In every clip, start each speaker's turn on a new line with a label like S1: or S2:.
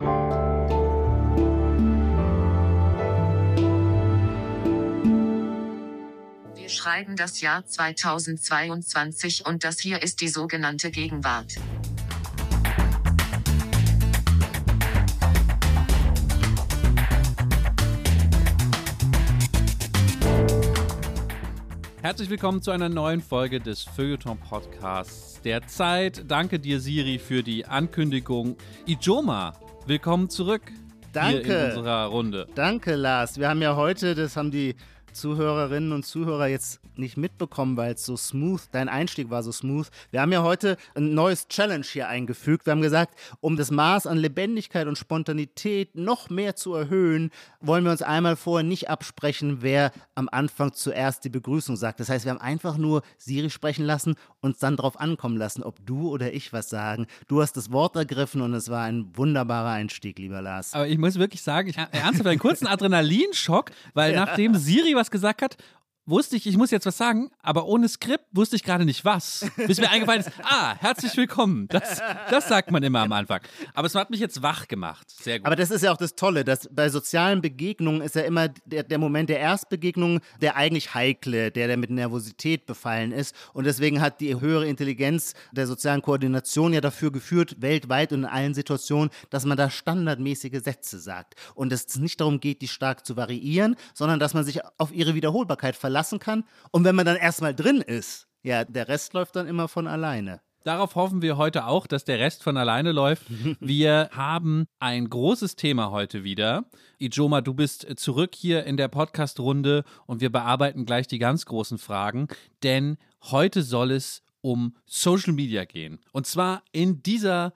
S1: Wir schreiben das Jahr 2022 und das hier ist die sogenannte Gegenwart.
S2: Herzlich willkommen zu einer neuen Folge des Feuilleton Podcasts der Zeit. Danke dir, Siri, für die Ankündigung. Ijoma, willkommen zurück.
S3: Danke.
S2: Hier in unserer Runde.
S3: Danke, Lars. Wir haben ja heute, das haben die Zuhörerinnen und Zuhörer jetzt nicht mitbekommen, weil es so smooth, dein Einstieg war so smooth. Wir haben ja heute ein neues Challenge hier eingefügt. Wir haben gesagt, um das Maß an Lebendigkeit und Spontanität noch mehr zu erhöhen, wollen wir uns einmal vorher nicht absprechen, wer am Anfang zuerst die Begrüßung sagt. Das heißt, wir haben einfach nur Siri sprechen lassen und dann darauf ankommen lassen, ob du oder ich was sagen. Du hast das Wort ergriffen und es war ein wunderbarer Einstieg, lieber Lars.
S2: Aber ich muss wirklich sagen, ich habe ernsthaft einen kurzen Adrenalinschock, weil ja. nachdem Siri was gesagt hat, wusste ich, ich muss jetzt was sagen, aber ohne Skript wusste ich gerade nicht was. Bis mir eingefallen ist, ah, herzlich willkommen. Das, das sagt man immer am Anfang. Aber es hat mich jetzt wach gemacht. Sehr gut.
S3: Aber das ist ja auch das Tolle, dass bei sozialen Begegnungen ist ja immer der, der Moment der Erstbegegnung der eigentlich heikle, der, der mit Nervosität befallen ist. Und deswegen hat die höhere Intelligenz der sozialen Koordination ja dafür geführt, weltweit und in allen Situationen, dass man da standardmäßige Sätze sagt. Und es nicht darum geht, die stark zu variieren, sondern dass man sich auf ihre Wiederholbarkeit verlässt verlassen kann. Und wenn man dann erstmal drin ist, ja, der Rest läuft dann immer von alleine.
S2: Darauf hoffen wir heute auch, dass der Rest von alleine läuft. Wir haben ein großes Thema heute wieder. Ijoma, du bist zurück hier in der Podcast-Runde und wir bearbeiten gleich die ganz großen Fragen, denn heute soll es um Social Media gehen. Und zwar in dieser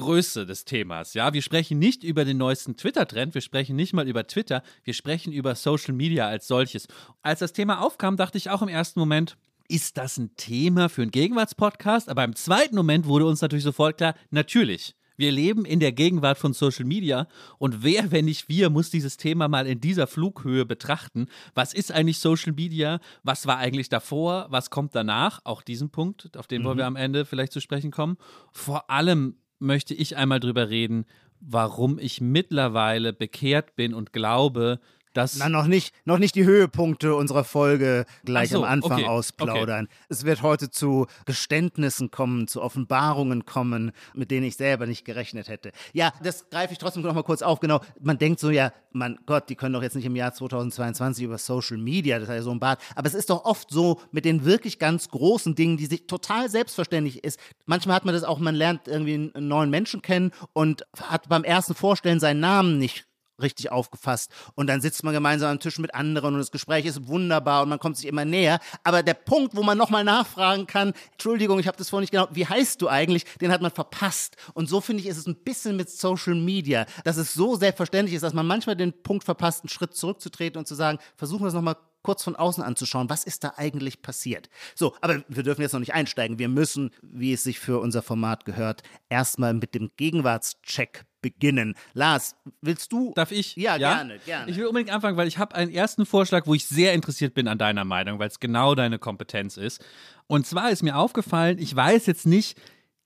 S2: Größe des Themas. Ja, wir sprechen nicht über den neuesten Twitter-Trend, wir sprechen nicht mal über Twitter, wir sprechen über Social Media als solches. Als das Thema aufkam, dachte ich auch im ersten Moment, ist das ein Thema für einen Gegenwartspodcast? Aber im zweiten Moment wurde uns natürlich sofort klar, natürlich. Wir leben in der Gegenwart von Social Media und wer, wenn nicht wir, muss dieses Thema mal in dieser Flughöhe betrachten. Was ist eigentlich Social Media? Was war eigentlich davor? Was kommt danach? Auch diesen Punkt, auf den mhm. wollen wir am Ende vielleicht zu sprechen kommen. Vor allem möchte ich einmal drüber reden, warum ich mittlerweile bekehrt bin und glaube, das
S3: Na, noch nicht, noch nicht die Höhepunkte unserer Folge gleich so, am Anfang okay, ausplaudern. Okay. Es wird heute zu Geständnissen kommen, zu Offenbarungen kommen, mit denen ich selber nicht gerechnet hätte. Ja, das greife ich trotzdem noch mal kurz auf. Genau, man denkt so, ja, mein Gott, die können doch jetzt nicht im Jahr 2022 über Social Media, das ist ja so ein Bad. Aber es ist doch oft so mit den wirklich ganz großen Dingen, die sich total selbstverständlich ist. Manchmal hat man das auch, man lernt irgendwie einen neuen Menschen kennen und hat beim ersten Vorstellen seinen Namen nicht richtig aufgefasst. Und dann sitzt man gemeinsam am Tisch mit anderen und das Gespräch ist wunderbar und man kommt sich immer näher. Aber der Punkt, wo man nochmal nachfragen kann, Entschuldigung, ich habe das vorhin nicht genau, wie heißt du eigentlich, den hat man verpasst. Und so finde ich, ist es ein bisschen mit Social Media, dass es so selbstverständlich ist, dass man manchmal den Punkt verpasst, einen Schritt zurückzutreten und zu sagen, versuchen wir es nochmal kurz von außen anzuschauen, was ist da eigentlich passiert. So, aber wir dürfen jetzt noch nicht einsteigen. Wir müssen, wie es sich für unser Format gehört, erstmal mit dem Gegenwartscheck beginnen. Lars, willst du?
S2: Darf ich?
S3: Ja, ja, gerne, gerne.
S2: Ich will unbedingt anfangen, weil ich habe einen ersten Vorschlag, wo ich sehr interessiert bin an deiner Meinung, weil es genau deine Kompetenz ist. Und zwar ist mir aufgefallen, ich weiß jetzt nicht,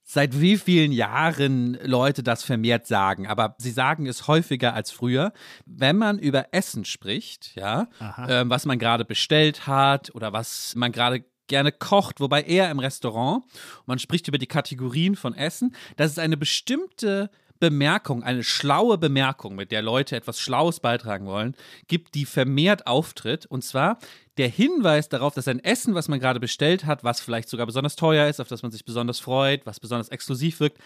S2: seit wie vielen Jahren Leute das vermehrt sagen, aber sie sagen es häufiger als früher. Wenn man über Essen spricht, ja, ähm, was man gerade bestellt hat oder was man gerade gerne kocht, wobei eher im Restaurant, man spricht über die Kategorien von Essen, das ist eine bestimmte Bemerkung, eine schlaue Bemerkung, mit der Leute etwas Schlaues beitragen wollen, gibt, die vermehrt auftritt. Und zwar der Hinweis darauf, dass ein Essen, was man gerade bestellt hat, was vielleicht sogar besonders teuer ist, auf das man sich besonders freut, was besonders exklusiv wirkt,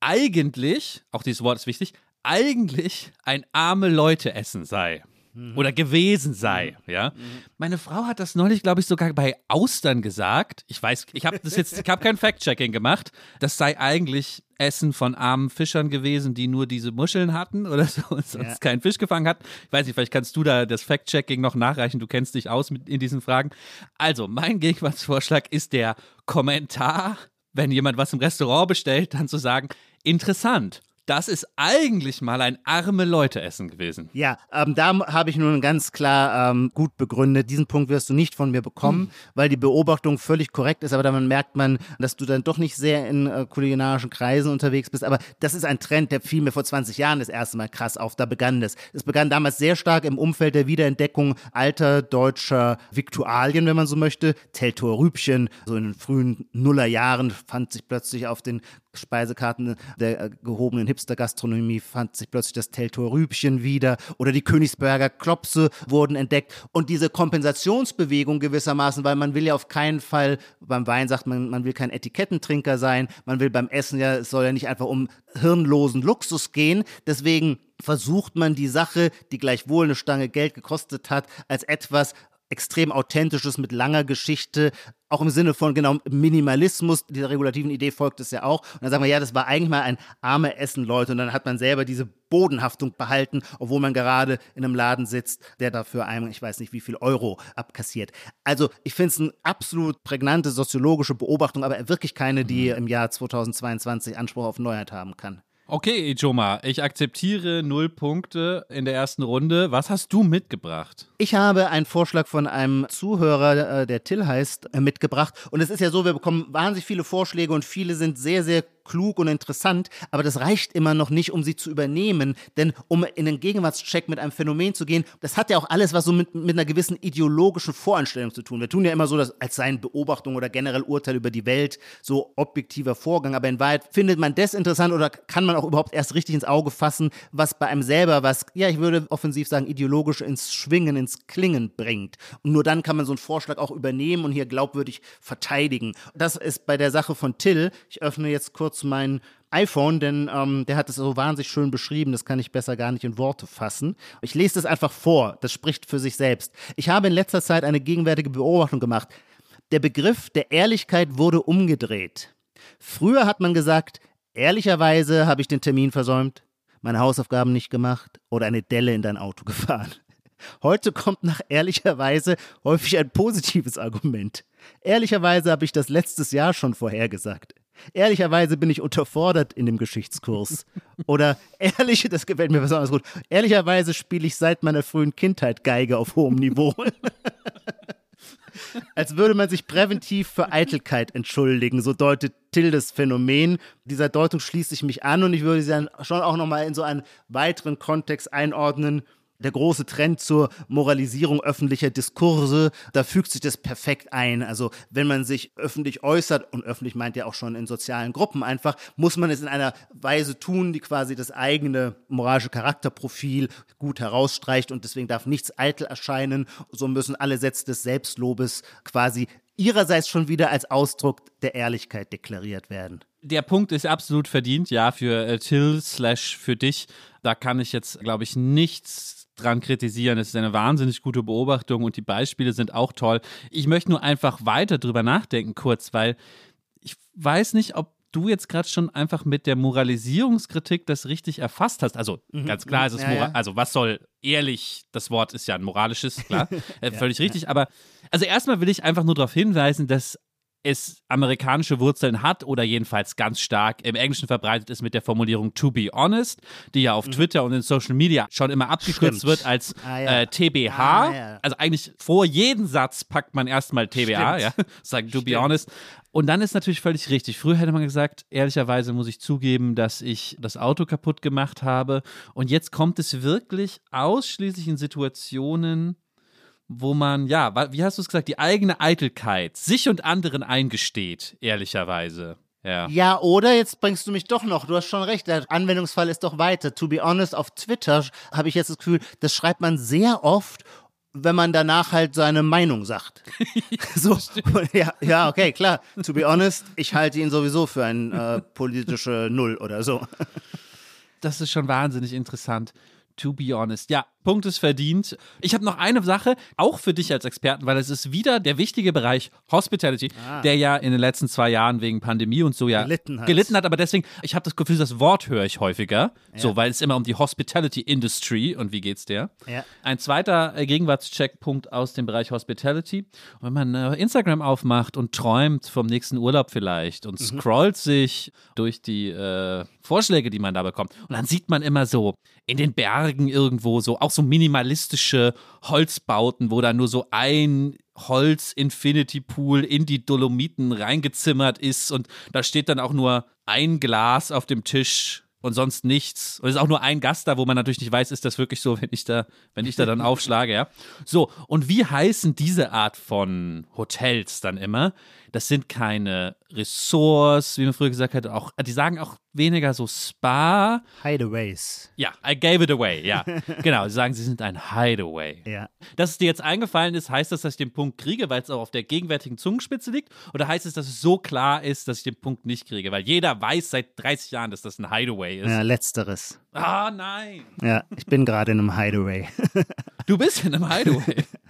S2: eigentlich, auch dieses Wort ist wichtig, eigentlich ein arme Leute Essen sei mhm. oder gewesen sei, mhm. ja. Mhm. Meine Frau hat das neulich, glaube ich, sogar bei Austern gesagt. Ich weiß, ich habe das jetzt, ich habe kein Fact-Checking gemacht. Das sei eigentlich Essen von armen Fischern gewesen, die nur diese Muscheln hatten oder so und sonst ja. keinen Fisch gefangen hat. Ich weiß nicht, vielleicht kannst du da das Fact-Checking noch nachreichen. Du kennst dich aus mit, in diesen Fragen. Also, mein Gegenwartsvorschlag ist der Kommentar, wenn jemand was im Restaurant bestellt, dann zu sagen, interessant das ist eigentlich mal ein arme Leute-Essen gewesen.
S3: Ja, ähm, da habe ich nun ganz klar ähm, gut begründet. Diesen Punkt wirst du nicht von mir bekommen, mhm. weil die Beobachtung völlig korrekt ist, aber dann merkt man, dass du dann doch nicht sehr in äh, kulinarischen Kreisen unterwegs bist. Aber das ist ein Trend, der fiel mir vor 20 Jahren das erste Mal krass auf. Da begann das. Es begann damals sehr stark im Umfeld der Wiederentdeckung alter deutscher Viktualien, wenn man so möchte. Teltor Rübchen, so in den frühen Nullerjahren fand sich plötzlich auf den Speisekarten der äh, gehobenen Hipster-Gastronomie fand sich plötzlich das Teltor Rübchen wieder oder die Königsberger Klopse wurden entdeckt. Und diese Kompensationsbewegung gewissermaßen, weil man will ja auf keinen Fall, beim Wein sagt man, man will kein Etikettentrinker sein, man will beim Essen ja, es soll ja nicht einfach um hirnlosen Luxus gehen, deswegen versucht man die Sache, die gleichwohl eine Stange Geld gekostet hat, als etwas extrem authentisches mit langer Geschichte, auch im Sinne von genau Minimalismus, dieser regulativen Idee folgt es ja auch. Und dann sagen wir, ja, das war eigentlich mal ein arme Essen, Leute. Und dann hat man selber diese Bodenhaftung behalten, obwohl man gerade in einem Laden sitzt, der dafür einem, ich weiß nicht, wie viel Euro abkassiert. Also ich finde es eine absolut prägnante soziologische Beobachtung, aber wirklich keine, die mhm. im Jahr 2022 Anspruch auf Neuheit haben kann.
S2: Okay, Ijoma, ich akzeptiere null Punkte in der ersten Runde. Was hast du mitgebracht?
S3: Ich habe einen Vorschlag von einem Zuhörer, äh, der Till heißt, äh, mitgebracht. Und es ist ja so, wir bekommen wahnsinnig viele Vorschläge und viele sind sehr, sehr klug und interessant, aber das reicht immer noch nicht, um sie zu übernehmen. Denn um in den Gegenwartscheck mit einem Phänomen zu gehen, das hat ja auch alles was so mit, mit einer gewissen ideologischen Voreinstellung zu tun. Wir tun ja immer so, dass, als seien Beobachtungen oder generell Urteile über die Welt so objektiver Vorgang. Aber in Wahrheit findet man das interessant oder kann man auch überhaupt erst richtig ins Auge fassen, was bei einem selber was, ja, ich würde offensiv sagen, ideologisch ins Schwingen, ins Klingen bringt. Und nur dann kann man so einen Vorschlag auch übernehmen und hier glaubwürdig verteidigen. Das ist bei der Sache von Till. Ich öffne jetzt kurz kurz mein iPhone, denn ähm, der hat es so wahnsinnig schön beschrieben, das kann ich besser gar nicht in Worte fassen. Ich lese das einfach vor, das spricht für sich selbst. Ich habe in letzter Zeit eine gegenwärtige Beobachtung gemacht. Der Begriff der Ehrlichkeit wurde umgedreht. Früher hat man gesagt, ehrlicherweise habe ich den Termin versäumt, meine Hausaufgaben nicht gemacht oder eine Delle in dein Auto gefahren. Heute kommt nach ehrlicherweise häufig ein positives Argument. Ehrlicherweise habe ich das letztes Jahr schon vorhergesagt. Ehrlicherweise bin ich unterfordert in dem Geschichtskurs. Oder ehrlich, das gefällt mir besonders gut. Ehrlicherweise spiele ich seit meiner frühen Kindheit Geige auf hohem Niveau. Als würde man sich präventiv für Eitelkeit entschuldigen, so deutet Tildes Phänomen. Dieser Deutung schließe ich mich an und ich würde sie dann schon auch nochmal in so einen weiteren Kontext einordnen, der große Trend zur Moralisierung öffentlicher Diskurse, da fügt sich das perfekt ein. Also wenn man sich öffentlich äußert, und öffentlich meint ja auch schon in sozialen Gruppen einfach, muss man es in einer Weise tun, die quasi das eigene moralische Charakterprofil gut herausstreicht und deswegen darf nichts eitel erscheinen. So müssen alle Sätze des Selbstlobes quasi ihrerseits schon wieder als Ausdruck der Ehrlichkeit deklariert werden.
S2: Der Punkt ist absolut verdient, ja, für äh, Till slash für dich. Da kann ich jetzt, glaube ich, nichts dran kritisieren. Es ist eine wahnsinnig gute Beobachtung und die Beispiele sind auch toll. Ich möchte nur einfach weiter drüber nachdenken kurz, weil ich weiß nicht, ob du jetzt gerade schon einfach mit der Moralisierungskritik das richtig erfasst hast. Also mhm. ganz klar ist es, ja, ja. also was soll ehrlich, das Wort ist ja ein moralisches, klar, äh, völlig ja, richtig. Aber also erstmal will ich einfach nur darauf hinweisen, dass es amerikanische Wurzeln hat oder jedenfalls ganz stark im Englischen verbreitet ist mit der Formulierung to be honest, die ja auf mhm. Twitter und in Social Media schon immer abgekürzt Stimmt. wird als ah, ja. äh, TBH. Ah, ja. Also eigentlich vor jedem Satz packt man erstmal TBA, ja, sagen to Stimmt. be honest. Und dann ist natürlich völlig richtig. Früher hätte man gesagt, ehrlicherweise muss ich zugeben, dass ich das Auto kaputt gemacht habe. Und jetzt kommt es wirklich ausschließlich in Situationen, wo man, ja, wie hast du es gesagt, die eigene Eitelkeit sich und anderen eingesteht, ehrlicherweise. Ja.
S3: ja, oder jetzt bringst du mich doch noch, du hast schon recht, der Anwendungsfall ist doch weiter. To be honest, auf Twitter habe ich jetzt das Gefühl, das schreibt man sehr oft wenn man danach halt seine Meinung sagt. so, ja, ja, okay, klar. To be honest, ich halte ihn sowieso für ein äh, politische Null oder so.
S2: das ist schon wahnsinnig interessant. To be honest. Ja, Punkt ist verdient. Ich habe noch eine Sache, auch für dich als Experten, weil es ist wieder der wichtige Bereich Hospitality, ah. der ja in den letzten zwei Jahren wegen Pandemie und so ja gelitten hat. Gelitten hat aber deswegen, ich habe das Gefühl, das Wort höre ich häufiger, ja. so, weil es immer um die Hospitality Industry und wie geht's der? Ja. Ein zweiter äh, Gegenwartscheckpunkt aus dem Bereich Hospitality. wenn man äh, Instagram aufmacht und träumt vom nächsten Urlaub vielleicht und mhm. scrollt sich durch die äh, Vorschläge, die man da bekommt. Und dann sieht man immer so in den Bergen irgendwo so auch so minimalistische Holzbauten, wo da nur so ein Holz-Infinity-Pool in die Dolomiten reingezimmert ist und da steht dann auch nur ein Glas auf dem Tisch und sonst nichts. Und es ist auch nur ein Gast da, wo man natürlich nicht weiß, ist das wirklich so, wenn ich da, wenn ich da dann aufschlage, ja. So, und wie heißen diese Art von Hotels dann immer? Das sind keine Ressorts, wie man früher gesagt hat, auch, die sagen auch weniger so Spa.
S3: Hideaways.
S2: Ja, I gave it away, ja. genau, sie sagen, sie sind ein Hideaway.
S3: Ja.
S2: Dass es dir jetzt eingefallen ist, heißt das, dass ich den Punkt kriege, weil es auch auf der gegenwärtigen Zungenspitze liegt? Oder heißt es, dass es so klar ist, dass ich den Punkt nicht kriege? Weil jeder weiß seit 30 Jahren, dass das ein Hideaway ist.
S3: Ja, letzteres.
S2: Ah, nein.
S3: Ja, ich bin gerade in einem Hideaway.
S2: du bist in einem Hideaway.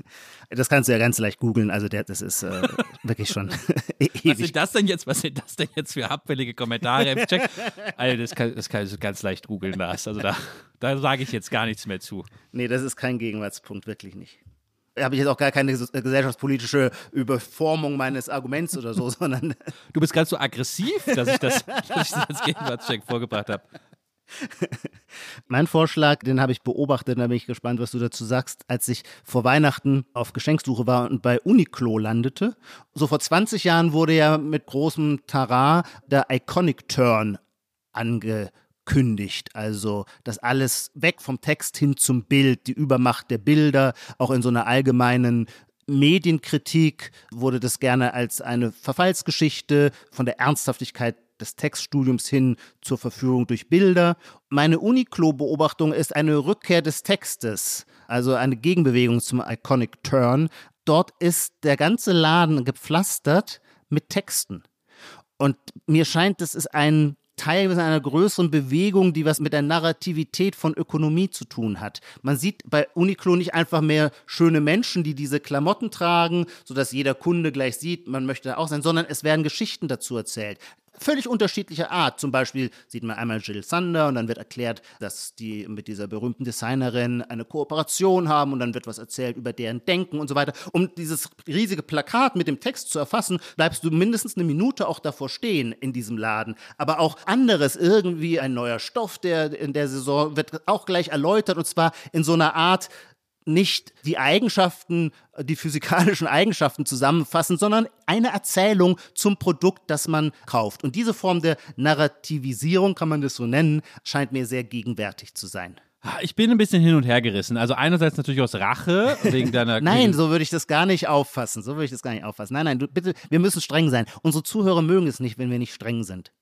S3: Das kannst du ja ganz leicht googeln. Also der, das ist äh, wirklich schon
S2: ewig. Was sind das denn jetzt? Was sind das denn jetzt für abfällige Kommentare im Check? Also das, kann, das kannst du ganz leicht googeln, Lars. Also da, da sage ich jetzt gar nichts mehr zu.
S3: Nee, das ist kein Gegenwartspunkt, wirklich nicht. Da habe ich jetzt auch gar keine gesellschaftspolitische Überformung meines Arguments oder so, sondern.
S2: Du bist ganz so aggressiv, dass ich das, dass ich das als Gegenwartscheck vorgebracht habe.
S3: mein Vorschlag, den habe ich beobachtet, da bin ich gespannt, was du dazu sagst, als ich vor Weihnachten auf Geschenksuche war und bei Uniqlo landete. So vor 20 Jahren wurde ja mit großem Tara der Iconic Turn angekündigt. Also das alles weg vom Text hin zum Bild, die Übermacht der Bilder, auch in so einer allgemeinen Medienkritik wurde das gerne als eine Verfallsgeschichte von der Ernsthaftigkeit des Textstudiums hin zur Verführung durch Bilder. Meine Uniqlo-Beobachtung ist eine Rückkehr des Textes, also eine Gegenbewegung zum Iconic Turn. Dort ist der ganze Laden gepflastert mit Texten. Und mir scheint, das ist ein Teil einer größeren Bewegung, die was mit der Narrativität von Ökonomie zu tun hat. Man sieht bei Uniqlo nicht einfach mehr schöne Menschen, die diese Klamotten tragen, sodass jeder Kunde gleich sieht, man möchte auch sein, sondern es werden Geschichten dazu erzählt völlig unterschiedlicher Art. Zum Beispiel sieht man einmal Jill Sander und dann wird erklärt, dass die mit dieser berühmten Designerin eine Kooperation haben und dann wird was erzählt über deren Denken und so weiter. Um dieses riesige Plakat mit dem Text zu erfassen, bleibst du mindestens eine Minute auch davor stehen in diesem Laden. Aber auch anderes, irgendwie ein neuer Stoff, der in der Saison wird auch gleich erläutert und zwar in so einer Art, nicht die Eigenschaften, die physikalischen Eigenschaften zusammenfassen, sondern eine Erzählung zum Produkt, das man kauft. Und diese Form der Narrativisierung, kann man das so nennen, scheint mir sehr gegenwärtig zu sein.
S2: Ah, ich bin ein bisschen hin und her gerissen. Also einerseits natürlich aus Rache wegen deiner.
S3: Nein, so würde ich das gar nicht auffassen. So würde ich das gar nicht auffassen. Nein, nein, du, bitte, wir müssen streng sein. Unsere Zuhörer mögen es nicht, wenn wir nicht streng sind.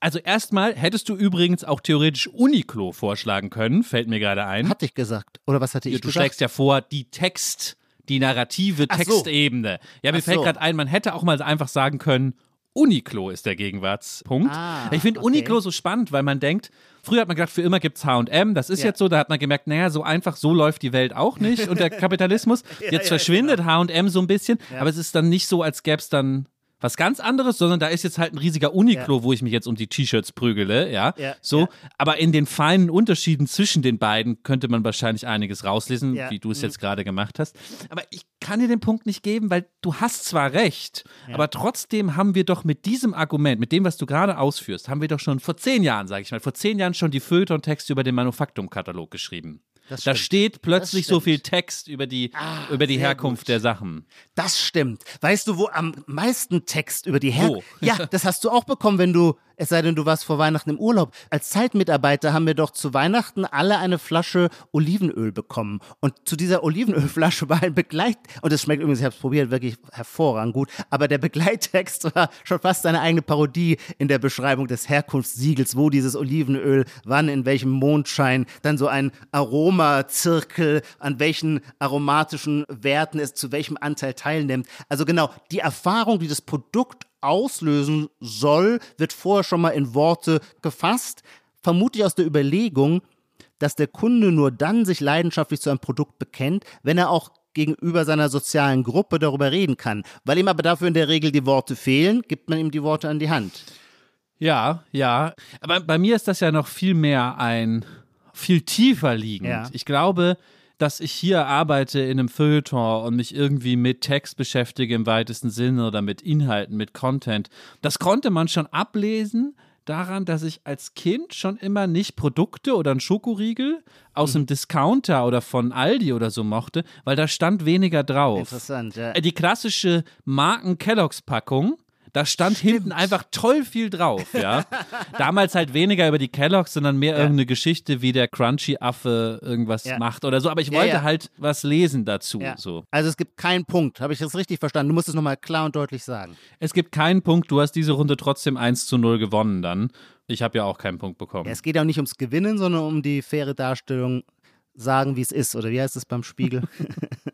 S2: Also erstmal hättest du übrigens auch theoretisch Uniqlo vorschlagen können, fällt mir gerade ein.
S3: Hatte ich gesagt. Oder was hatte ich
S2: du
S3: gesagt?
S2: Du schlägst ja vor, die Text, die narrative Textebene. So. Ja, mir Ach fällt so. gerade ein, man hätte auch mal einfach sagen können, Uniqlo ist der Gegenwartspunkt. Ah, ich finde okay. Uniqlo so spannend, weil man denkt, früher hat man gedacht, für immer gibt es H&M, das ist ja. jetzt so, da hat man gemerkt, naja, so einfach, so läuft die Welt auch nicht und der Kapitalismus. ja, jetzt ja, verschwindet H&M so ein bisschen, aber es ist dann nicht so, als gäbe es dann was ganz anderes, sondern da ist jetzt halt ein riesiger Uniqlo, ja. wo ich mich jetzt um die T-Shirts prügele, ja. ja so, ja. aber in den feinen Unterschieden zwischen den beiden könnte man wahrscheinlich einiges rauslesen, wie du es mhm. jetzt gerade gemacht hast. Aber ich kann dir den Punkt nicht geben, weil du hast zwar recht, aber trotzdem haben wir doch mit diesem Argument, mit dem, was du gerade ausführst, haben wir doch schon vor zehn Jahren, sage ich mal, vor zehn Jahren schon die Feuilleton-Texte über den Manufaktumkatalog geschrieben. Da steht plötzlich so viel Text über die, ah, über die Herkunft gut. der Sachen.
S3: Das stimmt. Weißt du, wo am meisten Text über die Herkunft? Ja, das hast du auch bekommen, wenn du es sei denn, du warst vor Weihnachten im Urlaub. Als Zeitmitarbeiter haben wir doch zu Weihnachten alle eine Flasche Olivenöl bekommen. Und zu dieser Olivenölflasche war ein Begleit, und es schmeckt übrigens, ich habe es probiert, wirklich hervorragend gut, aber der Begleittext war schon fast eine eigene Parodie in der Beschreibung des Herkunftssiegels, wo dieses Olivenöl, wann, in welchem Mondschein, dann so ein Aromazirkel, an welchen aromatischen Werten es zu welchem Anteil teilnimmt. Also genau, die Erfahrung, die das Produkt auslösen soll, wird vorher schon mal in Worte gefasst. Vermutlich aus der Überlegung, dass der Kunde nur dann sich leidenschaftlich zu einem Produkt bekennt, wenn er auch gegenüber seiner sozialen Gruppe darüber reden kann. Weil ihm aber dafür in der Regel die Worte fehlen, gibt man ihm die Worte an die Hand.
S2: Ja, ja. Aber bei mir ist das ja noch viel mehr ein, viel tiefer liegend. Ja. Ich glaube, dass ich hier arbeite in einem Feuilleton und mich irgendwie mit Text beschäftige im weitesten Sinne oder mit Inhalten, mit Content. Das konnte man schon ablesen daran, dass ich als Kind schon immer nicht Produkte oder einen Schokoriegel aus mhm. einem Discounter oder von Aldi oder so mochte, weil da stand weniger drauf.
S3: Interessant, ja.
S2: Die klassische Marken-Kelloggs-Packung da stand Stimmt. hinten einfach toll viel drauf, ja. Damals halt weniger über die Kelloggs, sondern mehr ja. irgendeine Geschichte, wie der Crunchy-Affe irgendwas ja. macht oder so. Aber ich wollte ja, halt was lesen dazu. So.
S3: Also es gibt keinen Punkt. Habe ich das richtig verstanden? Du musst es nochmal klar und deutlich sagen.
S2: Es gibt keinen Punkt. Du hast diese Runde trotzdem 1 zu 0 gewonnen dann. Ich habe ja auch keinen Punkt bekommen.
S3: es geht auch nicht ums Gewinnen, sondern um die faire Darstellung, sagen, wie es ist. Oder wie heißt es beim Spiegel?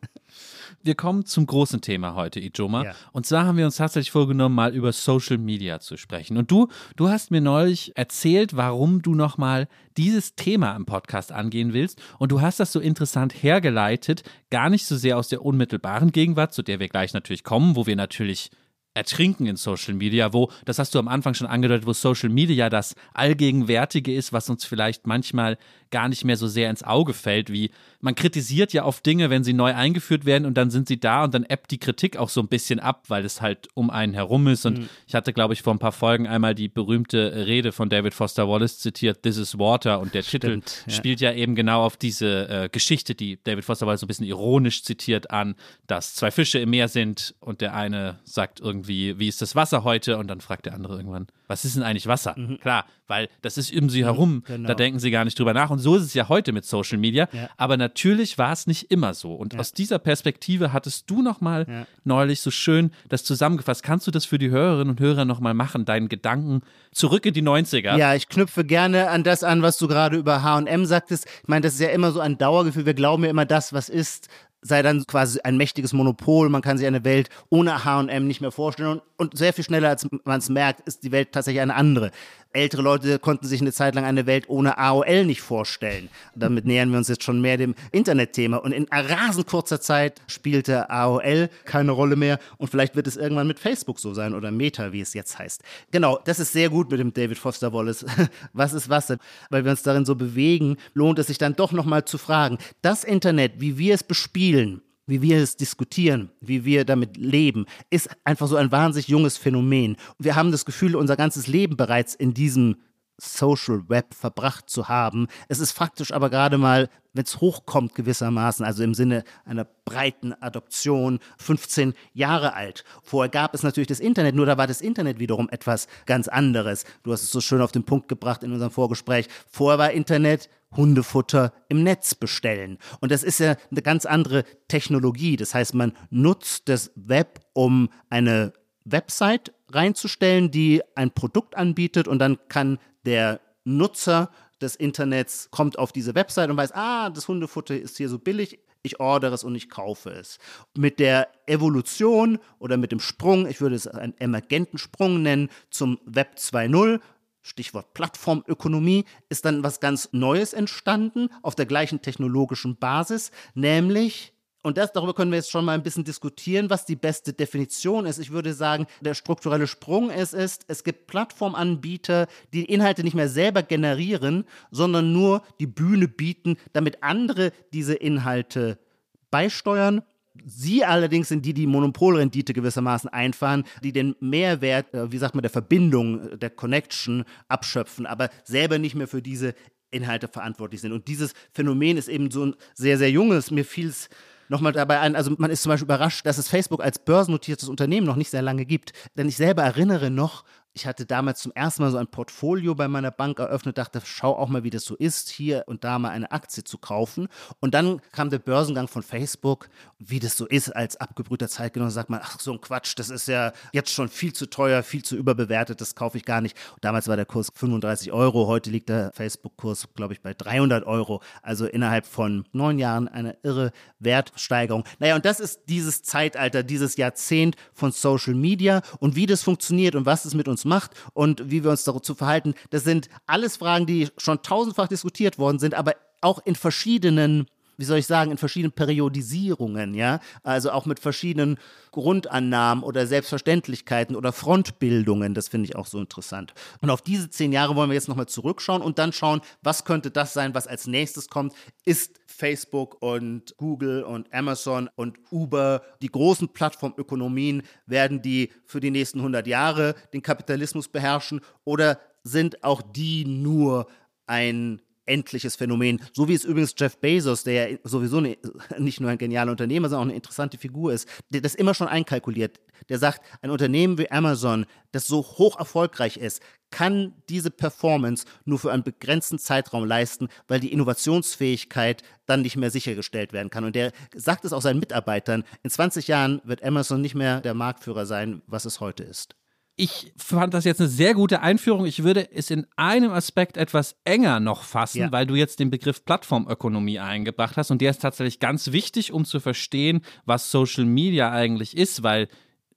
S2: wir kommen zum großen Thema heute, Ijoma. Ja. Und zwar haben wir uns tatsächlich vorgenommen, mal über Social Media zu sprechen. Und du, du hast mir neulich erzählt, warum du nochmal dieses Thema im Podcast angehen willst. Und du hast das so interessant hergeleitet, gar nicht so sehr aus der unmittelbaren Gegenwart, zu der wir gleich natürlich kommen, wo wir natürlich ertrinken in Social Media, wo, das hast du am Anfang schon angedeutet, wo Social Media das Allgegenwärtige ist, was uns vielleicht manchmal gar nicht mehr so sehr ins Auge fällt, wie man kritisiert ja oft Dinge, wenn sie neu eingeführt werden und dann sind sie da und dann ebbt die Kritik auch so ein bisschen ab, weil es halt um einen herum ist. Und mhm. ich hatte, glaube ich, vor ein paar Folgen einmal die berühmte Rede von David Foster Wallace zitiert, This is Water und der Stimmt, Titel ja. spielt ja eben genau auf diese äh, Geschichte, die David Foster Wallace so ein bisschen ironisch zitiert an, dass zwei Fische im Meer sind und der eine sagt irgendwie, wie ist das Wasser heute? Und dann fragt der andere irgendwann, was ist denn eigentlich Wasser? Mhm. Klar, weil das ist um sie herum, genau. da denken sie gar nicht drüber nach. Und so ist es ja heute mit Social Media. Ja. Aber natürlich war es nicht immer so. Und ja. aus dieser Perspektive hattest du nochmal ja. neulich so schön das zusammengefasst. Kannst du das für die Hörerinnen und Hörer nochmal machen, deinen Gedanken zurück in die 90er?
S3: Ja, ich knüpfe gerne an das an, was du gerade über HM sagtest. Ich meine, das ist ja immer so ein Dauergefühl. Wir glauben ja immer, das, was ist, sei dann quasi ein mächtiges Monopol. Man kann sich eine Welt ohne HM nicht mehr vorstellen. Und, und sehr viel schneller, als man es merkt, ist die Welt tatsächlich eine andere ältere Leute konnten sich eine Zeit lang eine Welt ohne AOL nicht vorstellen. Damit nähern wir uns jetzt schon mehr dem Internetthema. Und in rasend kurzer Zeit spielte AOL keine Rolle mehr. Und vielleicht wird es irgendwann mit Facebook so sein oder Meta, wie es jetzt heißt. Genau, das ist sehr gut mit dem David Foster Wallace. Was ist was? Weil wir uns darin so bewegen, lohnt es sich dann doch nochmal zu fragen. Das Internet, wie wir es bespielen, wie wir es diskutieren, wie wir damit leben, ist einfach so ein wahnsinnig junges Phänomen. Wir haben das Gefühl, unser ganzes Leben bereits in diesem Social Web verbracht zu haben. Es ist faktisch aber gerade mal, wenn es hochkommt gewissermaßen, also im Sinne einer breiten Adoption, 15 Jahre alt. Vorher gab es natürlich das Internet, nur da war das Internet wiederum etwas ganz anderes. Du hast es so schön auf den Punkt gebracht in unserem Vorgespräch. Vorher war Internet Hundefutter im Netz bestellen. Und das ist ja eine ganz andere Technologie. Das heißt, man nutzt das Web, um eine Website reinzustellen, die ein Produkt anbietet und dann kann der Nutzer des Internets kommt auf diese Website und weiß, ah, das Hundefutter ist hier so billig, ich ordere es und ich kaufe es. Mit der Evolution oder mit dem Sprung, ich würde es einen emergenten Sprung nennen, zum Web 2.0, Stichwort Plattformökonomie, ist dann was ganz Neues entstanden auf der gleichen technologischen Basis, nämlich und das, darüber können wir jetzt schon mal ein bisschen diskutieren, was die beste Definition ist. Ich würde sagen, der strukturelle Sprung ist, ist, es gibt Plattformanbieter, die Inhalte nicht mehr selber generieren, sondern nur die Bühne bieten, damit andere diese Inhalte beisteuern Sie allerdings sind die, die Monopolrendite gewissermaßen einfahren, die den Mehrwert, äh, wie sagt man, der Verbindung, äh, der Connection abschöpfen, aber selber nicht mehr für diese Inhalte verantwortlich sind. Und dieses Phänomen ist eben so ein sehr, sehr junges. Mir fiel es nochmal dabei ein, also man ist zum Beispiel überrascht, dass es Facebook als börsennotiertes Unternehmen noch nicht sehr lange gibt. Denn ich selber erinnere noch, ich hatte damals zum ersten Mal so ein Portfolio bei meiner Bank eröffnet, dachte, schau auch mal, wie das so ist, hier und da mal eine Aktie zu kaufen. Und dann kam der Börsengang von Facebook, wie das so ist, als abgebrühter Zeitgenosse, sagt man, ach, so ein Quatsch, das ist ja jetzt schon viel zu teuer, viel zu überbewertet, das kaufe ich gar nicht. Und damals war der Kurs 35 Euro, heute liegt der Facebook-Kurs, glaube ich, bei 300 Euro. Also innerhalb von neun Jahren eine irre Wertsteigerung. Naja, und das ist dieses Zeitalter, dieses Jahrzehnt von Social Media und wie das funktioniert und was es mit uns macht und wie wir uns dazu verhalten, das sind alles Fragen, die schon tausendfach diskutiert worden sind, aber auch in verschiedenen wie soll ich sagen, in verschiedenen Periodisierungen, ja, also auch mit verschiedenen Grundannahmen oder Selbstverständlichkeiten oder Frontbildungen, das finde ich auch so interessant. Und auf diese zehn Jahre wollen wir jetzt nochmal zurückschauen und dann schauen, was könnte das sein, was als nächstes kommt. Ist Facebook und Google und Amazon und Uber, die großen Plattformökonomien, werden die für die nächsten 100 Jahre den Kapitalismus beherrschen oder sind auch die nur ein endliches Phänomen. So wie es übrigens Jeff Bezos, der ja sowieso ne, nicht nur ein genialer Unternehmer, sondern auch eine interessante Figur ist, der das immer schon einkalkuliert. Der sagt, ein Unternehmen wie Amazon, das so hoch erfolgreich ist, kann diese Performance nur für einen begrenzten Zeitraum leisten, weil die Innovationsfähigkeit dann nicht mehr sichergestellt werden kann. Und der sagt es auch seinen Mitarbeitern, in 20 Jahren wird Amazon nicht mehr der Marktführer sein, was es heute ist.
S2: Ich fand das jetzt eine sehr gute Einführung. Ich würde es in einem Aspekt etwas enger noch fassen, ja. weil du jetzt den Begriff Plattformökonomie eingebracht hast. Und der ist tatsächlich ganz wichtig, um zu verstehen, was Social Media eigentlich ist, weil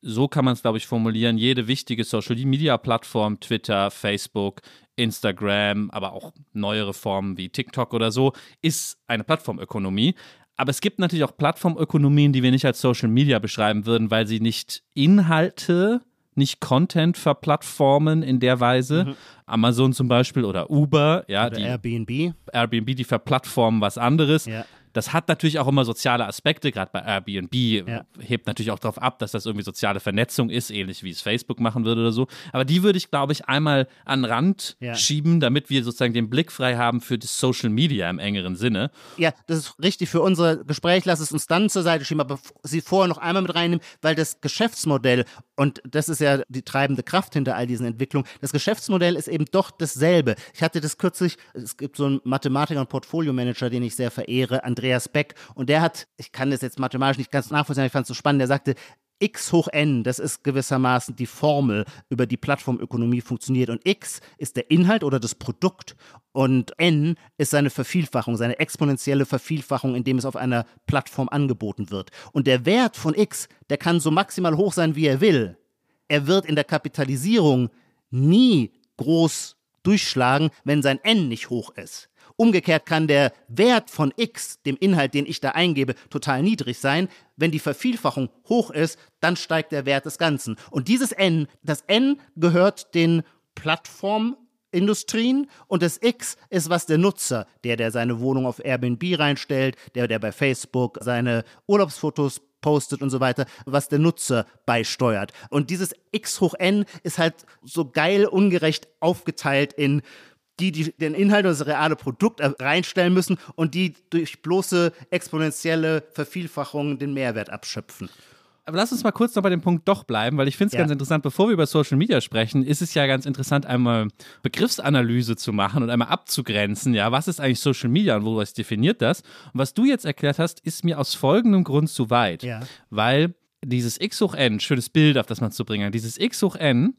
S2: so kann man es, glaube ich, formulieren. Jede wichtige Social Media Plattform, Twitter, Facebook, Instagram, aber auch neuere Formen wie TikTok oder so, ist eine Plattformökonomie. Aber es gibt natürlich auch Plattformökonomien, die wir nicht als Social Media beschreiben würden, weil sie nicht Inhalte nicht Content verplattformen in der Weise. Mhm. Amazon zum Beispiel oder Uber, ja,
S3: oder die Airbnb.
S2: Airbnb, die verplattformen was anderes. Ja. Das hat natürlich auch immer soziale Aspekte, gerade bei Airbnb ja. hebt natürlich auch darauf ab, dass das irgendwie soziale Vernetzung ist, ähnlich wie es Facebook machen würde oder so. Aber die würde ich, glaube ich, einmal an den Rand ja. schieben, damit wir sozusagen den Blick frei haben für das Social Media im engeren Sinne.
S3: Ja, das ist richtig für unser Gespräch. Lass es uns dann zur Seite schieben, aber sie vorher noch einmal mit reinnehmen, weil das Geschäftsmodell, und das ist ja die treibende Kraft hinter all diesen Entwicklungen, das Geschäftsmodell ist eben doch dasselbe. Ich hatte das kürzlich, es gibt so einen Mathematiker und Portfolio-Manager, den ich sehr verehre, Andreas Beck. Und der hat, ich kann das jetzt mathematisch nicht ganz nachvollziehen, aber ich fand es so spannend, der sagte, x hoch n, das ist gewissermaßen die Formel, über die Plattformökonomie funktioniert. Und x ist der Inhalt oder das Produkt und n ist seine Vervielfachung, seine exponentielle Vervielfachung, indem es auf einer Plattform angeboten wird. Und der Wert von x, der kann so maximal hoch sein, wie er will. Er wird in der Kapitalisierung nie groß durchschlagen, wenn sein n nicht hoch ist. Umgekehrt kann der Wert von x, dem Inhalt, den ich da eingebe, total niedrig sein. Wenn die Vervielfachung hoch ist, dann steigt der Wert des Ganzen. Und dieses n, das n gehört den Plattformindustrien und das X ist was der Nutzer, der, der seine Wohnung auf Airbnb reinstellt, der, der bei Facebook seine Urlaubsfotos postet und so weiter, was der Nutzer beisteuert. Und dieses X hoch N ist halt so geil ungerecht aufgeteilt in die, die den Inhalt das reale Produkt reinstellen müssen und die durch bloße exponentielle Vervielfachung den Mehrwert abschöpfen.
S2: Aber lass uns mal kurz noch bei dem Punkt doch bleiben, weil ich finde es ja. ganz interessant, bevor wir über Social Media sprechen, ist es ja ganz interessant, einmal Begriffsanalyse zu machen und einmal abzugrenzen, ja, was ist eigentlich Social Media und was definiert das? Und was du jetzt erklärt hast, ist mir aus folgendem Grund zu weit. Ja. Weil dieses x hoch n, schönes Bild, auf das man zu bringen, dieses x hoch n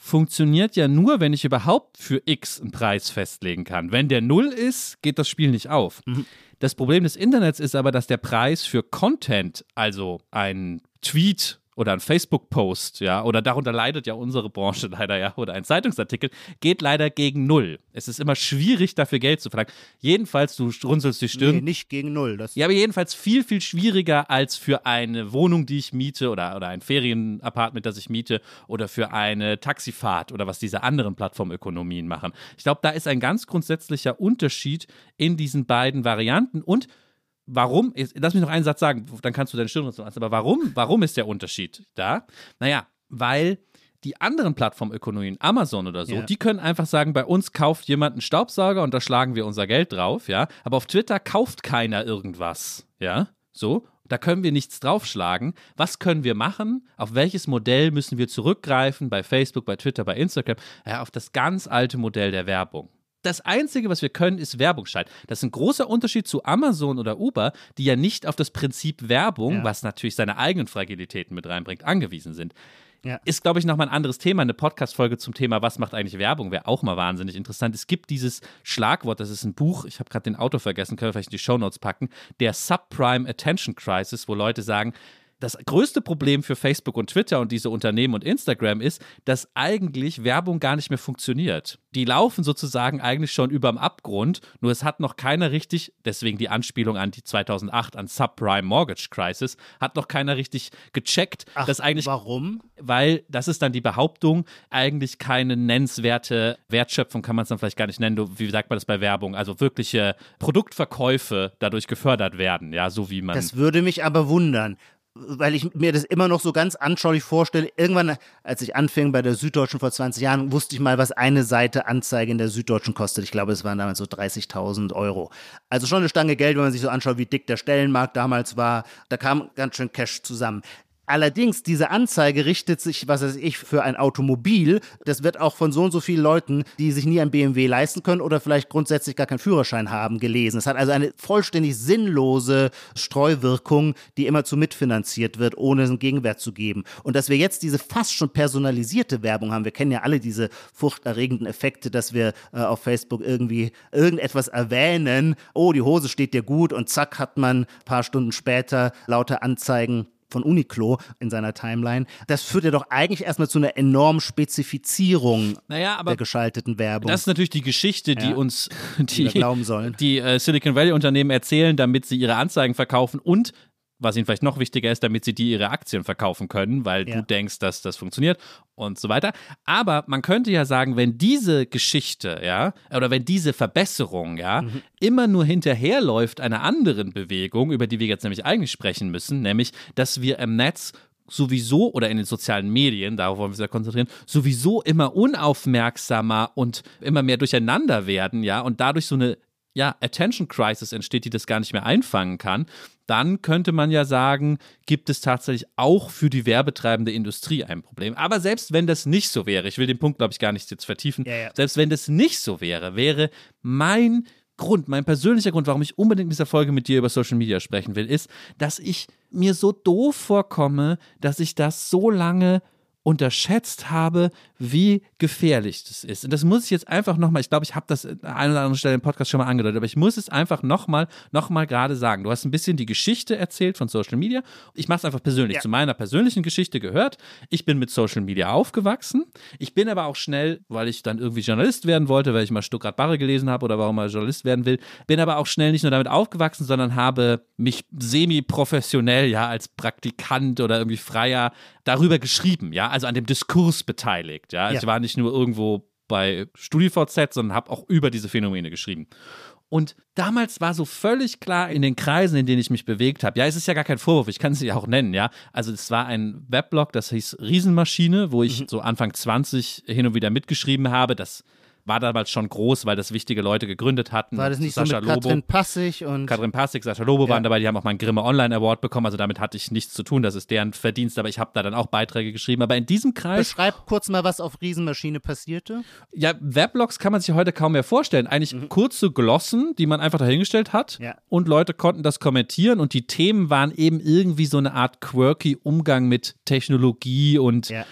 S2: funktioniert ja nur, wenn ich überhaupt für x einen Preis festlegen kann. Wenn der null ist, geht das Spiel nicht auf. Mhm. Das Problem des Internets ist aber, dass der Preis für Content, also ein Tweet oder ein Facebook-Post, ja, oder darunter leidet ja unsere Branche leider, ja, oder ein Zeitungsartikel, geht leider gegen Null. Es ist immer schwierig, dafür Geld zu verlangen. Jedenfalls, du runzelst die Stirn. Nee,
S3: nicht gegen Null.
S2: Das ja, aber jedenfalls viel, viel schwieriger als für eine Wohnung, die ich miete oder, oder ein Ferienapartment, das ich miete oder für eine Taxifahrt oder was diese anderen Plattformökonomien machen. Ich glaube, da ist ein ganz grundsätzlicher Unterschied in diesen beiden Varianten und warum, lass mich noch einen Satz sagen, dann kannst du deine Stirn so aber warum, warum ist der Unterschied da? Naja, weil die anderen Plattformökonomien, Amazon oder so, yeah. die können einfach sagen, bei uns kauft jemand einen Staubsauger und da schlagen wir unser Geld drauf, ja. Aber auf Twitter kauft keiner irgendwas, ja. So. Da können wir nichts draufschlagen. Was können wir machen? Auf welches Modell müssen wir zurückgreifen? Bei Facebook, bei Twitter, bei Instagram? Ja, auf das ganz alte Modell der Werbung das Einzige, was wir können, ist Werbung schalten. Das ist ein großer Unterschied zu Amazon oder Uber, die ja nicht auf das Prinzip Werbung, ja. was natürlich seine eigenen Fragilitäten mit reinbringt, angewiesen sind. Ja. Ist, glaube ich, nochmal ein anderes Thema. Eine Podcast-Folge zum Thema, was macht eigentlich Werbung, wäre auch mal wahnsinnig interessant. Es gibt dieses Schlagwort, das ist ein Buch, ich habe gerade den Autor vergessen, können wir vielleicht in die Shownotes packen, der Subprime Attention Crisis, wo Leute sagen, das größte Problem für Facebook und Twitter und diese Unternehmen und Instagram ist, dass eigentlich Werbung gar nicht mehr funktioniert. Die laufen sozusagen eigentlich schon überm Abgrund, nur es hat noch keiner richtig, deswegen die Anspielung an die 2008 an Subprime Mortgage Crisis, hat noch keiner richtig gecheckt,
S3: Ach,
S2: dass eigentlich
S3: warum?
S2: Weil das ist dann die Behauptung, eigentlich keine nennenswerte Wertschöpfung kann man es dann vielleicht gar nicht nennen, wie sagt man das bei Werbung, also wirkliche Produktverkäufe dadurch gefördert werden, ja, so wie man
S3: Das würde mich aber wundern weil ich mir das immer noch so ganz anschaulich vorstelle. Irgendwann, als ich anfing bei der Süddeutschen vor 20 Jahren, wusste ich mal, was eine Seite Anzeige in der Süddeutschen kostet. Ich glaube, es waren damals so 30.000 Euro. Also schon eine Stange Geld, wenn man sich so anschaut, wie dick der Stellenmarkt damals war. Da kam ganz schön Cash zusammen. Allerdings, diese Anzeige richtet sich, was weiß ich, für ein Automobil. Das wird auch von so und so vielen Leuten, die sich nie ein BMW leisten können oder vielleicht grundsätzlich gar keinen Führerschein haben, gelesen. Es hat also eine vollständig sinnlose Streuwirkung, die immer zu mitfinanziert wird, ohne einen Gegenwert zu geben. Und dass wir jetzt diese fast schon personalisierte Werbung haben, wir kennen ja alle diese furchterregenden Effekte, dass wir äh, auf Facebook irgendwie irgendetwas erwähnen, oh, die Hose steht dir gut und zack hat man ein paar Stunden später lauter Anzeigen von Uniqlo in seiner Timeline. Das führt ja doch eigentlich erstmal zu einer enormen Spezifizierung
S2: naja,
S3: der geschalteten Werbung.
S2: Das ist natürlich die Geschichte, die ja, uns
S3: die, die, glauben sollen.
S2: die äh, Silicon Valley Unternehmen erzählen, damit sie ihre Anzeigen verkaufen und was ihnen vielleicht noch wichtiger ist, damit sie dir ihre Aktien verkaufen können, weil ja. du denkst, dass das funktioniert und so weiter. Aber man könnte ja sagen, wenn diese Geschichte, ja, oder wenn diese Verbesserung, ja, mhm. immer nur hinterherläuft einer anderen Bewegung, über die wir jetzt nämlich eigentlich sprechen müssen, nämlich, dass wir im Netz sowieso oder in den sozialen Medien, darauf wollen wir uns ja konzentrieren, sowieso immer unaufmerksamer und immer mehr durcheinander werden, ja, und dadurch so eine ja, Attention Crisis entsteht, die das gar nicht mehr einfangen kann, dann könnte man ja sagen, gibt es tatsächlich auch für die werbetreibende Industrie ein Problem. Aber selbst wenn das nicht so wäre, ich will den Punkt, glaube ich, gar nicht jetzt vertiefen, ja, ja. selbst wenn das nicht so wäre, wäre mein Grund, mein persönlicher Grund, warum ich unbedingt in dieser Folge mit dir über Social Media sprechen will, ist, dass ich mir so doof vorkomme, dass ich das so lange unterschätzt habe, wie gefährlich das ist. Und das muss ich jetzt einfach nochmal, ich glaube, ich habe das an einer oder anderen Stelle im Podcast schon mal angedeutet, aber ich muss es einfach nochmal, nochmal gerade sagen. Du hast ein bisschen die Geschichte erzählt von Social Media. Ich mache es einfach persönlich. Ja. Zu meiner persönlichen Geschichte gehört, ich bin mit Social Media aufgewachsen. Ich bin aber auch schnell, weil ich dann irgendwie Journalist werden wollte, weil ich mal Stuttgart Barre gelesen habe oder warum mal Journalist werden will, bin aber auch schnell nicht nur damit aufgewachsen, sondern habe mich semi-professionell, ja, als Praktikant oder irgendwie Freier darüber geschrieben, ja, also an dem Diskurs beteiligt, ja. ja. Ich war nicht nur irgendwo bei StudiVZ, sondern habe auch über diese Phänomene geschrieben. Und damals war so völlig klar in den Kreisen, in denen ich mich bewegt habe, ja, es ist ja gar kein Vorwurf, ich kann es ja auch nennen, ja. Also es war ein Weblog, das hieß Riesenmaschine, wo ich mhm. so Anfang 20 hin und wieder mitgeschrieben habe. Das war damals schon groß, weil das wichtige Leute gegründet hatten.
S3: War das nicht Sascha so mit Lobo, Katrin Passig und
S2: Katrin Passig, Sascha Lobo ja. waren dabei, die haben auch mal einen Grimme Online Award bekommen, also damit hatte ich nichts zu tun, das ist deren Verdienst, aber ich habe da dann auch Beiträge geschrieben, aber in diesem Kreis
S3: Beschreib kurz mal, was auf Riesenmaschine passierte.
S2: Ja, Weblogs kann man sich heute kaum mehr vorstellen, eigentlich mhm. kurze Glossen, die man einfach dahingestellt hat ja. und Leute konnten das kommentieren und die Themen waren eben irgendwie so eine Art quirky Umgang mit Technologie und ja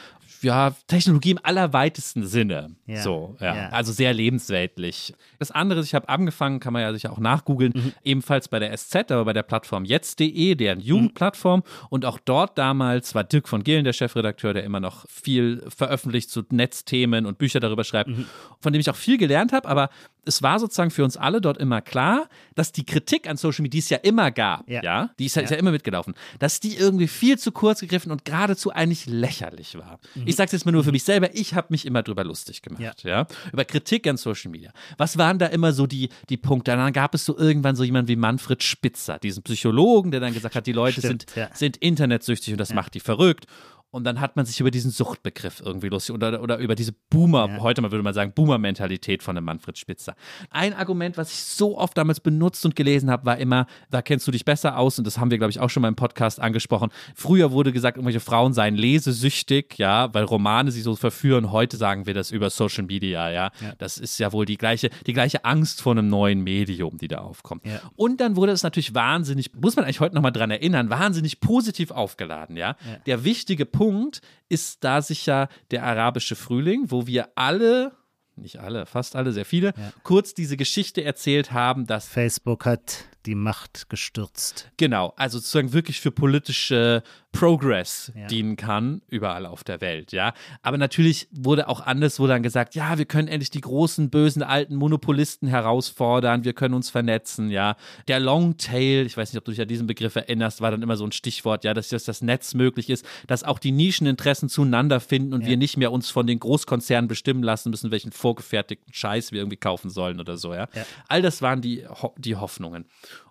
S2: ja, Technologie im allerweitesten Sinne. Ja. So, ja. ja. Also sehr lebensweltlich. Das andere, ich habe angefangen, kann man ja sicher auch nachgoogeln, mhm. ebenfalls bei der SZ, aber bei der Plattform jetzt.de, deren Jugendplattform. Mhm. Und auch dort damals war Dirk von Gehlen der Chefredakteur, der immer noch viel veröffentlicht zu Netzthemen und Bücher darüber schreibt, mhm. von dem ich auch viel gelernt habe. Aber es war sozusagen für uns alle dort immer klar, dass die Kritik an Social Media, die es ja immer gab, ja, ja die ist ja, ist ja, immer mitgelaufen, dass die irgendwie viel zu kurz gegriffen und geradezu eigentlich lächerlich war. Mhm. Ich sage es jetzt mal nur für mich selber, ich habe mich immer drüber lustig gemacht, ja. ja. über Kritik an Social Media. Was waren da immer so die, die Punkte? Dann gab es so irgendwann so jemanden wie Manfred Spitzer, diesen Psychologen, der dann gesagt hat, die Leute Stimmt, sind, sind internetsüchtig und das macht die verrückt. Und dann hat man sich über diesen Suchtbegriff irgendwie lustig oder, oder über diese Boomer, ja. heute mal würde man sagen, Boomer-Mentalität von dem Manfred Spitzer. Ein Argument, was ich so oft damals benutzt und gelesen habe, war immer, da kennst du dich besser aus und das haben wir, glaube ich, auch schon mal im Podcast angesprochen. Früher wurde gesagt, irgendwelche Frauen seien lesesüchtig, ja, weil Romane sie so verführen. Heute sagen wir das über Social Media, ja. ja. Das ist ja wohl die gleiche, die gleiche Angst vor einem neuen Medium, die da aufkommt. Ja. Und dann wurde es natürlich wahnsinnig, muss man eigentlich heute nochmal dran erinnern, wahnsinnig positiv aufgeladen, ja. ja. Der wichtige Punkt Punkt ist da sicher der arabische Frühling, wo wir alle nicht alle, fast alle, sehr viele, ja. kurz diese Geschichte erzählt haben, dass
S3: Facebook hat die Macht gestürzt.
S2: Genau, also sozusagen wirklich für politische Progress ja. dienen kann, überall auf der Welt, ja. Aber natürlich wurde auch anders, wurde dann gesagt, ja, wir können endlich die großen, bösen, alten Monopolisten herausfordern, wir können uns vernetzen, ja. Der Longtail, ich weiß nicht, ob du dich an diesen Begriff erinnerst, war dann immer so ein Stichwort, ja, dass das Netz möglich ist, dass auch die Nischeninteressen zueinander finden und ja. wir nicht mehr uns von den Großkonzernen bestimmen lassen müssen, welchen vorgefertigten Scheiß wir irgendwie kaufen sollen oder so, ja. ja. All das waren die, die Hoffnungen.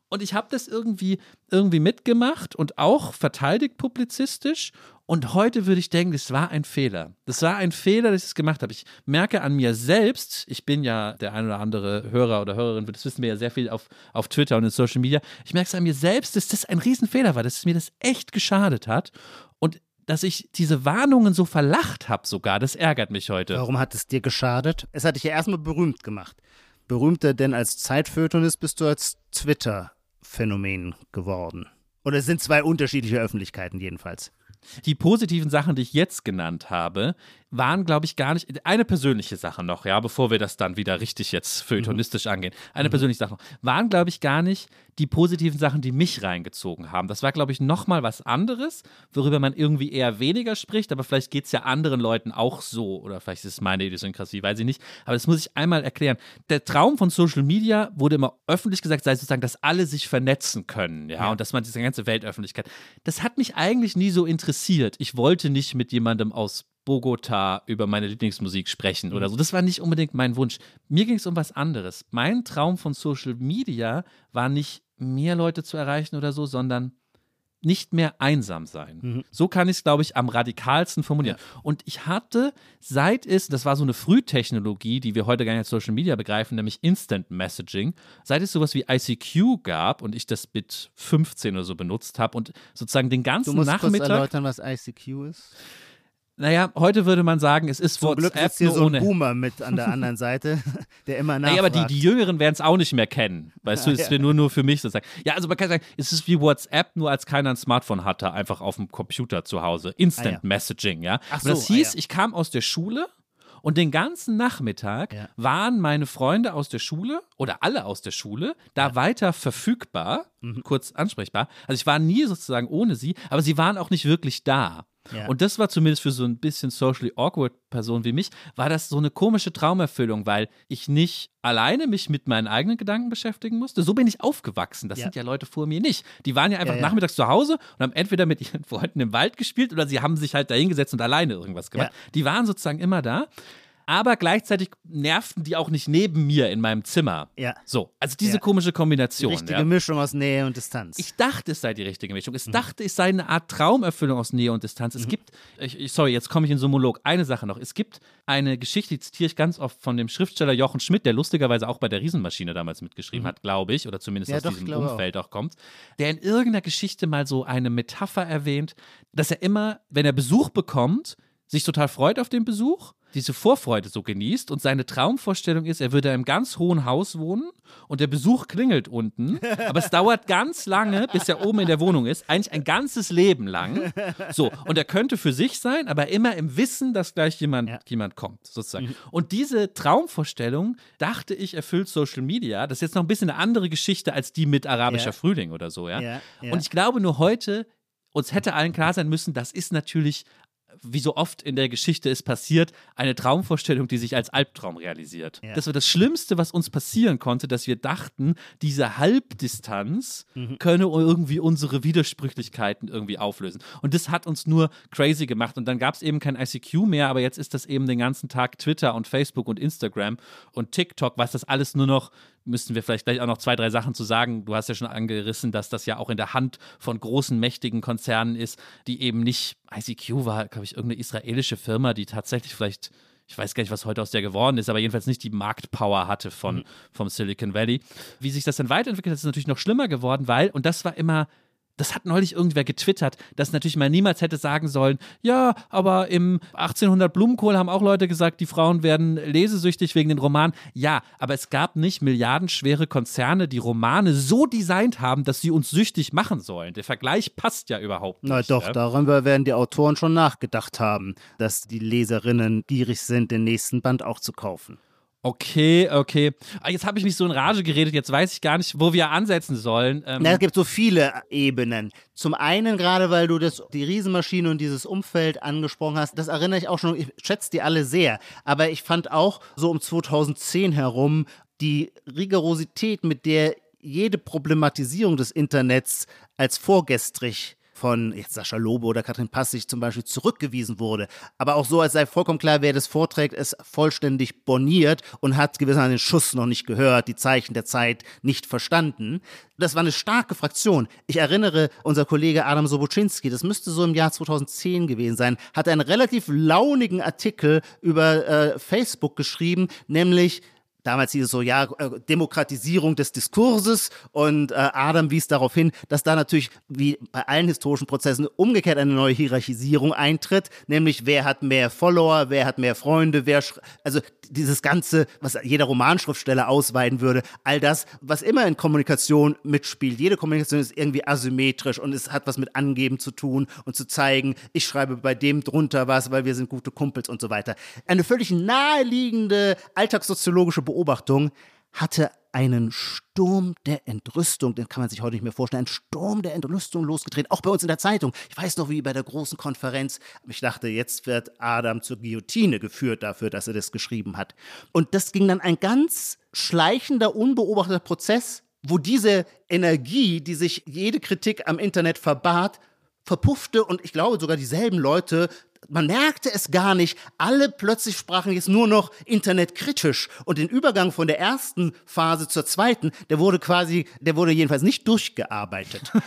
S2: Und ich habe das irgendwie, irgendwie mitgemacht und auch verteidigt publizistisch. Und heute würde ich denken, das war ein Fehler. Das war ein Fehler, dass ich es gemacht habe. Ich merke an mir selbst, ich bin ja der ein oder andere Hörer oder Hörerin, das wissen wir ja sehr viel auf, auf Twitter und in Social Media. Ich merke es an mir selbst, dass das ein Riesenfehler war, dass es mir das echt geschadet hat. Und dass ich diese Warnungen so verlacht habe sogar, das ärgert mich heute.
S3: Warum hat es dir geschadet? Es hat dich ja erstmal berühmt gemacht. Berühmter denn als Zeitfeuilletonist bist du als Twitter Phänomen geworden. Oder es sind zwei unterschiedliche Öffentlichkeiten jedenfalls.
S2: Die positiven Sachen, die ich jetzt genannt habe, waren, glaube ich, gar nicht. Eine persönliche Sache noch, ja, bevor wir das dann wieder richtig jetzt feuilletonistisch mhm. angehen. Eine mhm. persönliche Sache noch. Waren, glaube ich, gar nicht die positiven Sachen, die mich reingezogen haben. Das war, glaube ich, nochmal was anderes, worüber man irgendwie eher weniger spricht, aber vielleicht geht es ja anderen Leuten auch so. Oder vielleicht ist es meine Idiosynkrasie, weiß ich nicht. Aber das muss ich einmal erklären. Der Traum von Social Media wurde immer öffentlich gesagt, sei sozusagen, dass alle sich vernetzen können, ja, ja. und dass man diese ganze Weltöffentlichkeit. Das hat mich eigentlich nie so interessiert. Ich wollte nicht mit jemandem aus Bogota über meine Lieblingsmusik sprechen oder mhm. so. Das war nicht unbedingt mein Wunsch. Mir ging es um was anderes. Mein Traum von Social Media war nicht mehr Leute zu erreichen oder so, sondern nicht mehr einsam sein. Mhm. So kann ich es, glaube ich, am radikalsten formulieren. Ja. Und ich hatte, seit es, das war so eine Frühtechnologie, die wir heute gar nicht als Social Media begreifen, nämlich Instant Messaging, seit es sowas wie ICQ gab und ich das mit 15 oder so benutzt habe und sozusagen den ganzen du musst Nachmittag. Kurz
S3: erläutern, was ICQ ist?
S2: Naja, heute würde man sagen, es ist Zum WhatsApp
S3: Glück ist hier so ein ohne. Boomer mit an der anderen Seite, der immer nachfragt.
S2: Naja, aber die, die Jüngeren werden es auch nicht mehr kennen. Weißt du, es wäre nur, nur für mich sozusagen. Ja, also man kann sagen, es ist wie WhatsApp, nur als keiner ein Smartphone hatte, einfach auf dem Computer zu Hause. Instant ah, ja. Messaging, ja. Ach so, und das hieß, ah, ja. ich kam aus der Schule und den ganzen Nachmittag ja. waren meine Freunde aus der Schule oder alle aus der Schule da ja. weiter verfügbar, mhm. kurz ansprechbar. Also ich war nie sozusagen ohne sie, aber sie waren auch nicht wirklich da. Ja. Und das war zumindest für so ein bisschen socially awkward Person wie mich, war das so eine komische Traumerfüllung, weil ich nicht alleine mich mit meinen eigenen Gedanken beschäftigen musste. So bin ich aufgewachsen. Das ja. sind ja Leute vor mir nicht. Die waren ja einfach ja, nachmittags zu Hause und haben entweder mit ihren Freunden im Wald gespielt oder sie haben sich halt dahingesetzt und alleine irgendwas gemacht. Die waren sozusagen immer da aber gleichzeitig nervten die auch nicht neben mir in meinem Zimmer. Ja. So, also diese ja. komische Kombination. Die
S3: richtige
S2: ja.
S3: Mischung aus Nähe und Distanz.
S2: Ich dachte, es sei die richtige Mischung. Ich mhm. dachte, es sei eine Art Traumerfüllung aus Nähe und Distanz. Es mhm. gibt, ich, sorry, jetzt komme ich in so einen Monolog. Eine Sache noch. Es gibt eine Geschichte, die zitiere ich ganz oft von dem Schriftsteller Jochen Schmidt, der lustigerweise auch bei der Riesenmaschine damals mitgeschrieben mhm. hat, glaube ich, oder zumindest ja, aus doch, diesem Umfeld auch. auch kommt, der in irgendeiner Geschichte mal so eine Metapher erwähnt, dass er immer, wenn er Besuch bekommt, sich total freut auf den Besuch diese Vorfreude so genießt und seine Traumvorstellung ist, er würde in einem ganz hohen Haus wohnen und der Besuch klingelt unten, aber es dauert ganz lange, bis er oben in der Wohnung ist, eigentlich ein ganzes Leben lang. So, und er könnte für sich sein, aber immer im Wissen, dass gleich jemand, ja. jemand kommt, sozusagen. Mhm. Und diese Traumvorstellung, dachte ich, erfüllt Social Media. Das ist jetzt noch ein bisschen eine andere Geschichte als die mit arabischer ja. Frühling oder so, ja? ja. Und ich glaube nur heute, uns hätte allen klar sein müssen, das ist natürlich wie so oft in der Geschichte es passiert, eine Traumvorstellung, die sich als Albtraum realisiert. Ja. Das war das Schlimmste, was uns passieren konnte, dass wir dachten, diese Halbdistanz mhm. könne irgendwie unsere Widersprüchlichkeiten irgendwie auflösen. Und das hat uns nur crazy gemacht. Und dann gab es eben kein ICQ mehr, aber jetzt ist das eben den ganzen Tag Twitter und Facebook und Instagram und TikTok, was das alles nur noch müssten wir vielleicht gleich auch noch zwei, drei Sachen zu sagen. Du hast ja schon angerissen, dass das ja auch in der Hand von großen, mächtigen Konzernen ist, die eben nicht, ICQ war, glaube ich, irgendeine israelische Firma, die tatsächlich vielleicht ich weiß gar nicht, was heute aus der geworden ist, aber jedenfalls nicht die Marktpower hatte von, mhm. vom Silicon Valley. Wie sich das dann weiterentwickelt hat, ist natürlich noch schlimmer geworden, weil, und das war immer das hat neulich irgendwer getwittert, dass natürlich mal niemals hätte sagen sollen, ja, aber im 1800 Blumenkohl haben auch Leute gesagt, die Frauen werden lesesüchtig wegen den Romanen. Ja, aber es gab nicht milliardenschwere Konzerne, die Romane so designt haben, dass sie uns süchtig machen sollen. Der Vergleich passt ja überhaupt nicht.
S3: Na doch,
S2: ja?
S3: darüber werden die Autoren schon nachgedacht haben, dass die Leserinnen gierig sind, den nächsten Band auch zu kaufen.
S2: Okay, okay. Ah, jetzt habe ich mich so in Rage geredet, jetzt weiß ich gar nicht, wo wir ansetzen sollen.
S3: Ähm Na, es gibt so viele Ebenen. Zum einen, gerade weil du das, die Riesenmaschine und dieses Umfeld angesprochen hast, das erinnere ich auch schon, ich schätze die alle sehr. Aber ich fand auch so um 2010 herum die Rigorosität, mit der jede Problematisierung des Internets als vorgestrig von jetzt Sascha Lobe oder Katrin Passig zum Beispiel zurückgewiesen wurde. Aber auch so, als sei vollkommen klar, wer das vorträgt, ist vollständig borniert und hat gewissermaßen den Schuss noch nicht gehört, die Zeichen der Zeit nicht verstanden. Das war eine starke Fraktion. Ich erinnere, unser Kollege Adam Soboczynski, das müsste so im Jahr 2010 gewesen sein, hat einen relativ launigen Artikel über äh, Facebook geschrieben, nämlich damals hieß es so, ja, äh, Demokratisierung des Diskurses und äh, Adam wies darauf hin, dass da natürlich wie bei allen historischen Prozessen umgekehrt eine neue Hierarchisierung eintritt, nämlich wer hat mehr Follower, wer hat mehr Freunde, wer, also dieses Ganze, was jeder Romanschriftsteller ausweiten würde, all das, was immer in Kommunikation mitspielt. Jede Kommunikation ist irgendwie asymmetrisch und es hat was mit Angeben zu tun und zu zeigen, ich schreibe bei dem drunter was, weil wir sind gute Kumpels und so weiter. Eine völlig naheliegende alltagssoziologische Beobachtung hatte einen Sturm der Entrüstung, den kann man sich heute nicht mehr vorstellen, einen Sturm der Entrüstung losgetreten, auch bei uns in der Zeitung. Ich weiß noch, wie bei der großen Konferenz, ich dachte, jetzt wird Adam zur Guillotine geführt dafür, dass er das geschrieben hat. Und das ging dann ein ganz schleichender, unbeobachteter Prozess, wo diese Energie, die sich jede Kritik am Internet verbat, verpuffte und ich glaube sogar dieselben Leute man merkte es gar nicht. Alle plötzlich sprachen jetzt nur noch internetkritisch. Und den Übergang von der ersten Phase zur zweiten, der wurde quasi, der wurde jedenfalls nicht durchgearbeitet.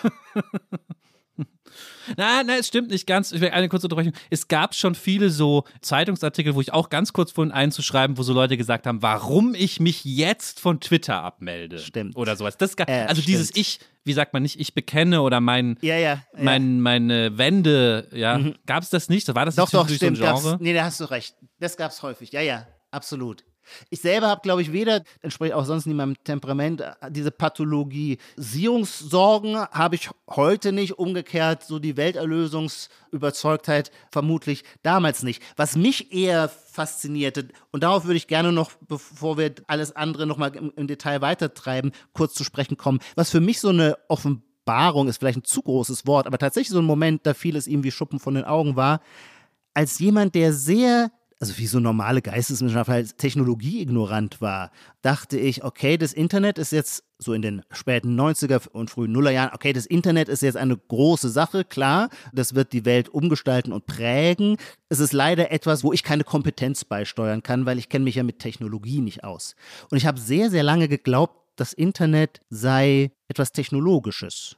S2: Nein, nein, es stimmt nicht ganz. Ich will eine kurze Unterbrechung. Es gab schon viele so Zeitungsartikel, wo ich auch ganz kurz vorhin einzuschreiben, wo so Leute gesagt haben, warum ich mich jetzt von Twitter abmelde.
S3: Stimmt.
S2: Oder sowas. Das, äh, also stimmt. dieses Ich, wie sagt man nicht, ich bekenne oder mein,
S3: ja, ja, ja.
S2: mein meine Wände, ja. Mhm. Gab es das nicht? War das
S3: doch,
S2: nicht
S3: doch, stimmt, so ein Genre? Nee, da hast du recht. Das gab es häufig. Ja, ja, absolut. Ich selber habe, glaube ich, weder, entspricht auch sonst nicht meinem Temperament, äh, diese Pathologisierungssorgen habe ich heute nicht. Umgekehrt, so die Welterlösungsüberzeugtheit vermutlich damals nicht. Was mich eher faszinierte, und darauf würde ich gerne noch, bevor wir alles andere nochmal im, im Detail weitertreiben, kurz zu sprechen kommen, was für mich so eine Offenbarung ist, vielleicht ein zu großes Wort, aber tatsächlich so ein Moment, da fiel es ihm wie Schuppen von den Augen war, als jemand, der sehr also wie so normale Geisteswissenschaftler halt technologieignorant war, dachte ich, okay, das Internet ist jetzt so in den späten 90er und frühen Nullerjahren, okay, das Internet ist jetzt eine große Sache, klar, das wird die Welt umgestalten und prägen. Es ist leider etwas, wo ich keine Kompetenz beisteuern kann, weil ich kenne mich ja mit Technologie nicht aus. Und ich habe sehr, sehr lange geglaubt, das Internet sei etwas Technologisches.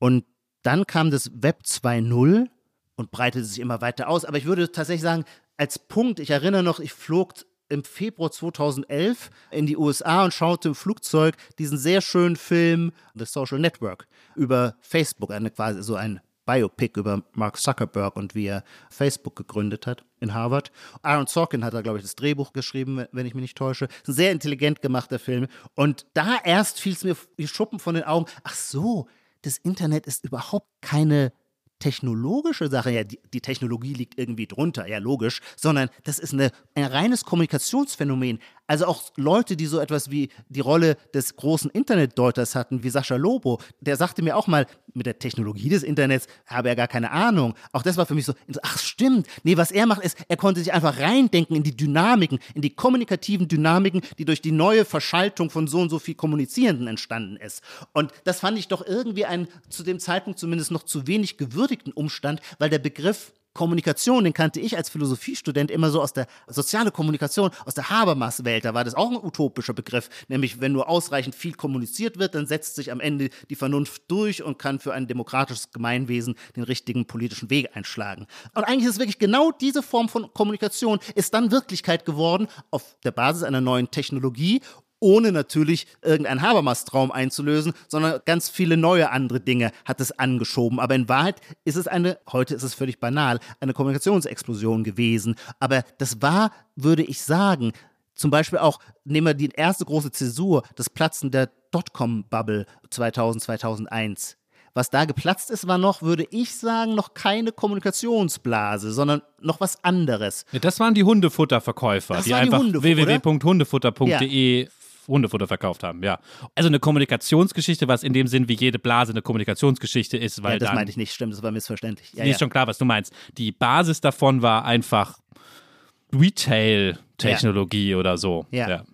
S3: Und dann kam das Web 2.0 und breitete sich immer weiter aus. Aber ich würde tatsächlich sagen, als Punkt, ich erinnere noch, ich flog im Februar 2011 in die USA und schaute im Flugzeug diesen sehr schönen Film The Social Network über Facebook, eine quasi so ein Biopic über Mark Zuckerberg und wie er Facebook gegründet hat in Harvard. Aaron Sorkin hat da, glaube ich, das Drehbuch geschrieben, wenn ich mich nicht täusche. Ein sehr intelligent gemachter Film. Und da erst fiel es mir wie Schuppen von den Augen. Ach so, das Internet ist überhaupt keine technologische Sache, ja, die, die, Technologie liegt irgendwie drunter, ja, logisch, sondern das ist eine, ein reines Kommunikationsphänomen. Also auch Leute, die so etwas wie die Rolle des großen Internetdeuters hatten, wie Sascha Lobo, der sagte mir auch mal, mit der Technologie des Internets habe er gar keine Ahnung. Auch das war für mich so, ach stimmt, nee, was er macht ist, er konnte sich einfach reindenken in die Dynamiken, in die kommunikativen Dynamiken, die durch die neue Verschaltung von so und so viel Kommunizierenden entstanden ist. Und das fand ich doch irgendwie ein zu dem Zeitpunkt zumindest noch zu wenig gewürdigten Umstand, weil der Begriff Kommunikation, den kannte ich als Philosophiestudent immer so aus der soziale Kommunikation, aus der Habermas-Welt. Da war das auch ein utopischer Begriff, nämlich wenn nur ausreichend viel kommuniziert wird, dann setzt sich am Ende die Vernunft durch und kann für ein demokratisches Gemeinwesen den richtigen politischen Weg einschlagen. Und eigentlich ist wirklich genau diese Form von Kommunikation ist dann Wirklichkeit geworden auf der Basis einer neuen Technologie ohne natürlich irgendeinen Habermas-Traum einzulösen, sondern ganz viele neue andere Dinge hat es angeschoben. Aber in Wahrheit ist es eine, heute ist es völlig banal, eine Kommunikationsexplosion gewesen. Aber das war, würde ich sagen, zum Beispiel auch, nehmen wir die erste große Zäsur, das Platzen der Dotcom-Bubble 2000, 2001 Was da geplatzt ist, war noch, würde ich sagen, noch keine Kommunikationsblase, sondern noch was anderes.
S2: Ja, das waren die Hundefutterverkäufer, das die einfach www.hundefutter.de ja. Hundefutter verkauft haben, ja. Also eine Kommunikationsgeschichte, was in dem Sinn wie jede Blase eine Kommunikationsgeschichte ist, weil ja,
S3: das
S2: dann,
S3: meinte ich nicht, stimmt, das war missverständlich.
S2: Ja, ist ja. schon klar, was du meinst. Die Basis davon war einfach Retail-Technologie ja. oder so.
S3: Ja. ja.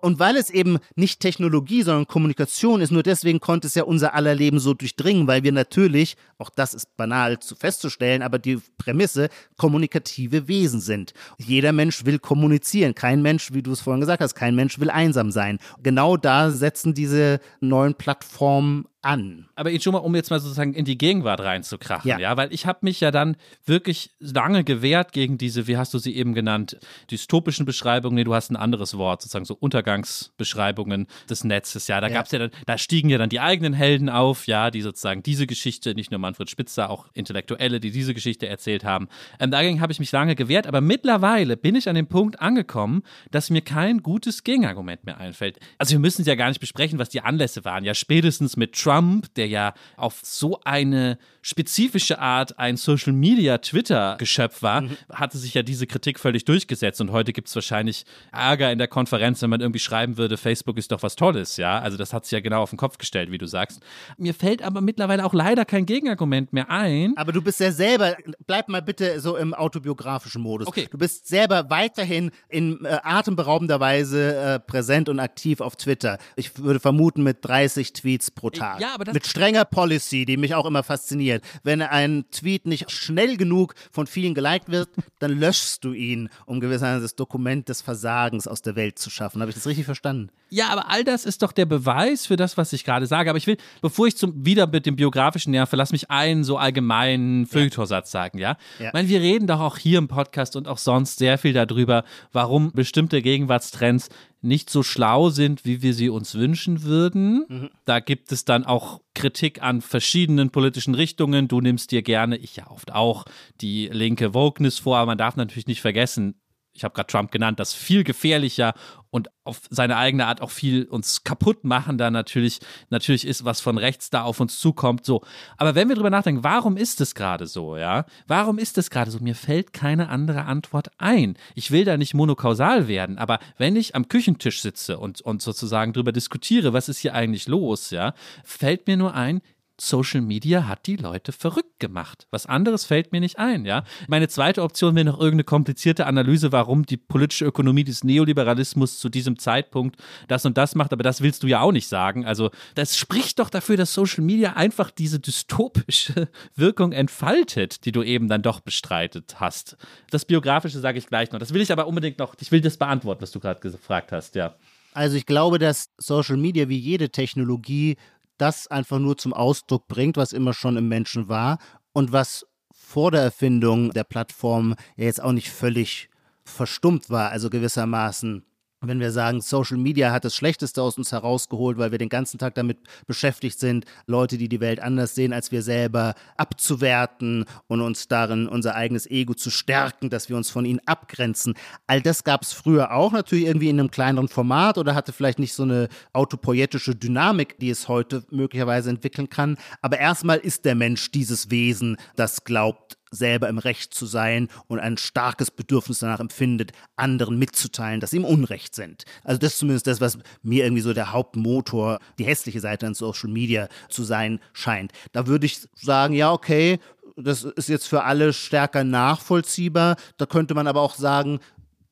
S3: Und weil es eben nicht Technologie, sondern Kommunikation ist, nur deswegen konnte es ja unser aller Leben so durchdringen, weil wir natürlich, auch das ist banal zu festzustellen, aber die Prämisse, kommunikative Wesen sind. Jeder Mensch will kommunizieren. Kein Mensch, wie du es vorhin gesagt hast, kein Mensch will einsam sein. Genau da setzen diese neuen Plattformen an.
S2: Aber ich schon mal, um jetzt mal sozusagen in die Gegenwart reinzukrachen, ja, ja weil ich habe mich ja dann wirklich lange gewehrt gegen diese, wie hast du sie eben genannt, dystopischen Beschreibungen, nee, du hast ein anderes Wort, sozusagen so Untergangsbeschreibungen des Netzes, ja, da ja. gab's ja dann, da stiegen ja dann die eigenen Helden auf, ja, die sozusagen diese Geschichte, nicht nur Manfred Spitzer, auch Intellektuelle, die diese Geschichte erzählt haben. Ähm, dagegen habe ich mich lange gewehrt, aber mittlerweile bin ich an dem Punkt angekommen, dass mir kein gutes Gegenargument mehr einfällt. Also wir müssen es ja gar nicht besprechen, was die Anlässe waren, ja, spätestens mit Trump Trump, der ja auf so eine spezifische Art ein Social Media Twitter-Geschöpf war, mhm. hatte sich ja diese Kritik völlig durchgesetzt. Und heute gibt es wahrscheinlich Ärger in der Konferenz, wenn man irgendwie schreiben würde, Facebook ist doch was Tolles, ja. Also das hat sich ja genau auf den Kopf gestellt, wie du sagst. Mir fällt aber mittlerweile auch leider kein Gegenargument mehr ein.
S3: Aber du bist ja selber, bleib mal bitte so im autobiografischen Modus. Okay. Du bist selber weiterhin in äh, atemberaubender Weise äh, präsent und aktiv auf Twitter. Ich würde vermuten mit 30 Tweets pro Tag. Ja, aber das mit strenger Policy, die mich auch immer fasziniert. Wenn ein Tweet nicht schnell genug von vielen geliked wird, dann löschst du ihn, um gewissermaßen das Dokument des Versagens aus der Welt zu schaffen. Habe ich das richtig verstanden?
S2: Ja, aber all das ist doch der Beweis für das, was ich gerade sage. Aber ich will, bevor ich zum, wieder mit dem biografischen nerve, lass mich einen so allgemeinen Feuilletorsatz sagen, ja? ja? Ich meine, wir reden doch auch hier im Podcast und auch sonst sehr viel darüber, warum bestimmte Gegenwartstrends nicht so schlau sind, wie wir sie uns wünschen würden. Mhm. Da gibt es dann auch Kritik an verschiedenen politischen Richtungen. Du nimmst dir gerne, ich ja oft auch, die linke Wokeness vor, aber man darf natürlich nicht vergessen, ich habe gerade Trump genannt, das viel gefährlicher und auf seine eigene Art auch viel uns kaputt machen da natürlich, natürlich ist, was von rechts da auf uns zukommt. So. Aber wenn wir drüber nachdenken, warum ist es gerade so, ja? Warum ist es gerade so? Mir fällt keine andere Antwort ein. Ich will da nicht monokausal werden, aber wenn ich am Küchentisch sitze und, und sozusagen drüber diskutiere, was ist hier eigentlich los, ja, fällt mir nur ein, Social Media hat die Leute verrückt gemacht. Was anderes fällt mir nicht ein, ja. Meine zweite Option wäre noch irgendeine komplizierte Analyse, warum die politische Ökonomie des Neoliberalismus zu diesem Zeitpunkt das und das macht, aber das willst du ja auch nicht sagen. Also, das spricht doch dafür, dass Social Media einfach diese dystopische Wirkung entfaltet, die du eben dann doch bestreitet hast. Das Biografische sage ich gleich noch. Das will ich aber unbedingt noch, ich will das beantworten, was du gerade gefragt hast, ja.
S3: Also ich glaube, dass Social Media wie jede Technologie das einfach nur zum Ausdruck bringt, was immer schon im Menschen war und was vor der Erfindung der Plattform ja jetzt auch nicht völlig verstummt war, also gewissermaßen wenn wir sagen, Social Media hat das Schlechteste aus uns herausgeholt, weil wir den ganzen Tag damit beschäftigt sind, Leute, die die Welt anders sehen als wir selber, abzuwerten und uns darin unser eigenes Ego zu stärken, dass wir uns von ihnen abgrenzen. All das gab es früher auch natürlich irgendwie in einem kleineren Format oder hatte vielleicht nicht so eine autopoietische Dynamik, die es heute möglicherweise entwickeln kann. Aber erstmal ist der Mensch dieses Wesen, das glaubt, selber im Recht zu sein und ein starkes Bedürfnis danach empfindet, anderen mitzuteilen, dass sie im Unrecht sind. Also das ist zumindest das, was mir irgendwie so der Hauptmotor, die hässliche Seite an Social Media zu sein scheint. Da würde ich sagen, ja, okay, das ist jetzt für alle stärker nachvollziehbar. Da könnte man aber auch sagen,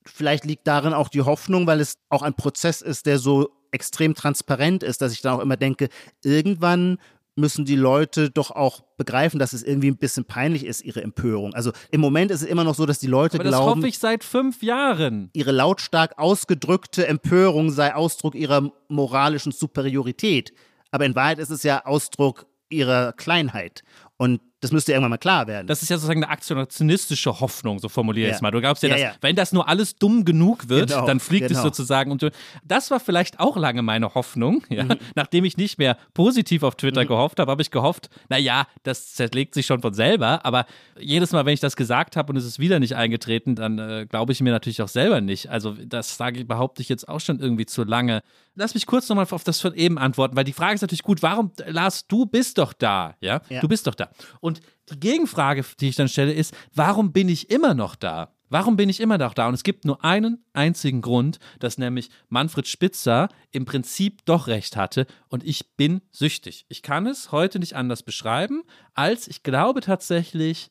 S3: vielleicht liegt darin auch die Hoffnung, weil es auch ein Prozess ist, der so extrem transparent ist, dass ich dann auch immer denke, irgendwann müssen die Leute doch auch begreifen, dass es irgendwie ein bisschen peinlich ist, ihre Empörung. Also im Moment ist es immer noch so, dass die Leute
S2: Aber
S3: glauben. Das
S2: hoffe ich seit fünf Jahren.
S3: Ihre lautstark ausgedrückte Empörung sei Ausdruck ihrer moralischen Superiorität. Aber in Wahrheit ist es ja Ausdruck ihrer Kleinheit. Und Das müsste irgendwann mal klar werden.
S2: Das ist ja sozusagen eine aktionistische Hoffnung, so formuliere ich es mal. Du glaubst ja, ja, dass, ja, wenn das nur alles dumm genug wird, genau, dann fliegt genau. es sozusagen. Und das war vielleicht auch lange meine Hoffnung, ja? Mhm. nachdem ich nicht mehr positiv auf Twitter mhm. gehofft habe, habe ich gehofft, naja, das zerlegt sich schon von selber. Aber jedes Mal, wenn ich das gesagt habe und es ist wieder nicht eingetreten, dann äh, glaube ich mir natürlich auch selber nicht. Also das sage ich, behaupte ich jetzt auch schon irgendwie zu lange. Lass mich kurz nochmal auf das von eben antworten, weil die Frage ist natürlich gut, warum, Lars, du bist doch da, ja? ja. Du bist doch da. Und die Gegenfrage, die ich dann stelle, ist, warum bin ich immer noch da? Warum bin ich immer noch da? Und es gibt nur einen einzigen Grund, dass nämlich Manfred Spitzer im Prinzip doch recht hatte und ich bin süchtig. Ich kann es heute nicht anders beschreiben, als ich glaube tatsächlich,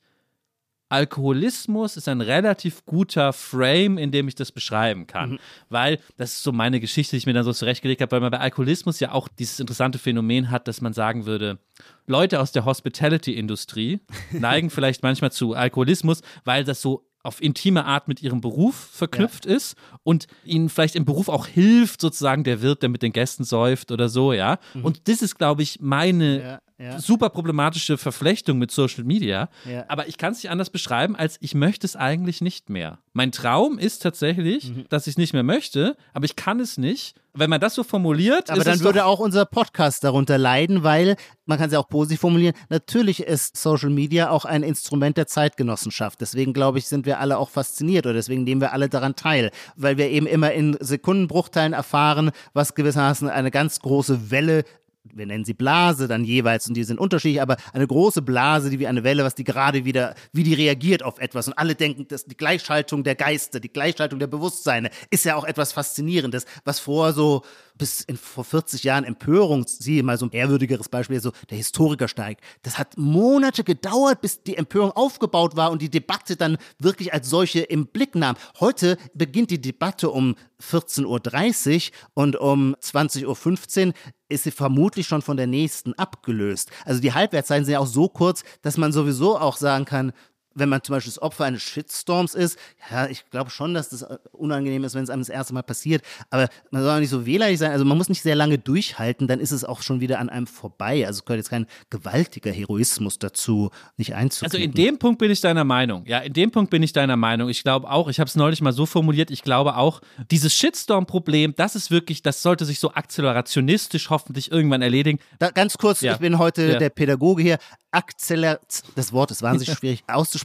S2: Alkoholismus ist ein relativ guter Frame, in dem ich das beschreiben kann. Mhm. Weil, das ist so meine Geschichte, die ich mir dann so zurechtgelegt habe, weil man bei Alkoholismus ja auch dieses interessante Phänomen hat, dass man sagen würde, Leute aus der Hospitality-Industrie neigen vielleicht manchmal zu Alkoholismus, weil das so auf intime Art mit ihrem Beruf verknüpft ja. ist und ihnen vielleicht im Beruf auch hilft, sozusagen der Wirt, der mit den Gästen säuft oder so, ja. Mhm. Und das ist, glaube ich, meine ja ja. super problematische Verflechtung mit Social Media. Ja. Aber ich kann es nicht anders beschreiben, als ich möchte es eigentlich nicht mehr. Mein Traum ist tatsächlich, mhm. dass ich es nicht mehr möchte, aber ich kann es nicht. Wenn man das so formuliert,
S3: aber dann würde auch unser Podcast darunter leiden, weil man kann es ja auch positiv formulieren. Natürlich ist Social Media auch ein Instrument der Zeitgenossenschaft. Deswegen glaube ich, sind wir alle auch fasziniert oder deswegen nehmen wir alle daran teil, weil wir eben immer in Sekundenbruchteilen erfahren, was gewissermaßen eine ganz große Welle wir nennen sie Blase dann jeweils und die sind unterschiedlich, aber eine große Blase, die wie eine Welle, was die gerade wieder, wie die reagiert auf etwas. Und alle denken, dass die Gleichschaltung der Geister, die Gleichschaltung der Bewusstseine ist ja auch etwas Faszinierendes, was vor so bis in, vor 40 Jahren Empörung, siehe mal so ein ehrwürdigeres Beispiel, so der Historikersteig. Das hat Monate gedauert, bis die Empörung aufgebaut war und die Debatte dann wirklich als solche im Blick nahm. Heute beginnt die Debatte um 14.30 Uhr und um 20.15 Uhr ist sie vermutlich schon von der nächsten abgelöst. Also die Halbwertszeiten sind ja auch so kurz, dass man sowieso auch sagen kann, wenn man zum Beispiel das Opfer eines Shitstorms ist, ja, ich glaube schon, dass das äh, unangenehm ist, wenn es einem das erste Mal passiert. Aber man soll auch nicht so wählerig sein. Also man muss nicht sehr lange durchhalten, dann ist es auch schon wieder an einem vorbei. Also es gehört jetzt kein gewaltiger Heroismus dazu, nicht einzukriegen.
S2: Also in dem Punkt bin ich deiner Meinung. Ja, in dem Punkt bin ich deiner Meinung. Ich glaube auch, ich habe es neulich mal so formuliert, ich glaube auch, dieses Shitstorm-Problem, das ist wirklich, das sollte sich so akzelerationistisch hoffentlich irgendwann erledigen.
S3: Da, ganz kurz, ja. ich bin heute ja. der Pädagoge hier. Akzeler, das Wort ist wahnsinnig schwierig auszusprechen.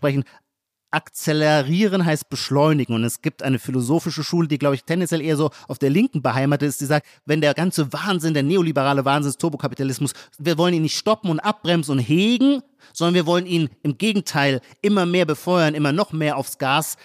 S3: Akzelerieren heißt beschleunigen. Und es gibt eine philosophische Schule, die, glaube ich, tendenziell eher so auf der Linken beheimatet ist, die sagt, wenn der ganze Wahnsinn, der neoliberale Wahnsinn des Turbokapitalismus, wir wollen ihn nicht stoppen und abbremsen und hegen, sondern wir wollen ihn im Gegenteil immer mehr befeuern, immer noch mehr aufs Gas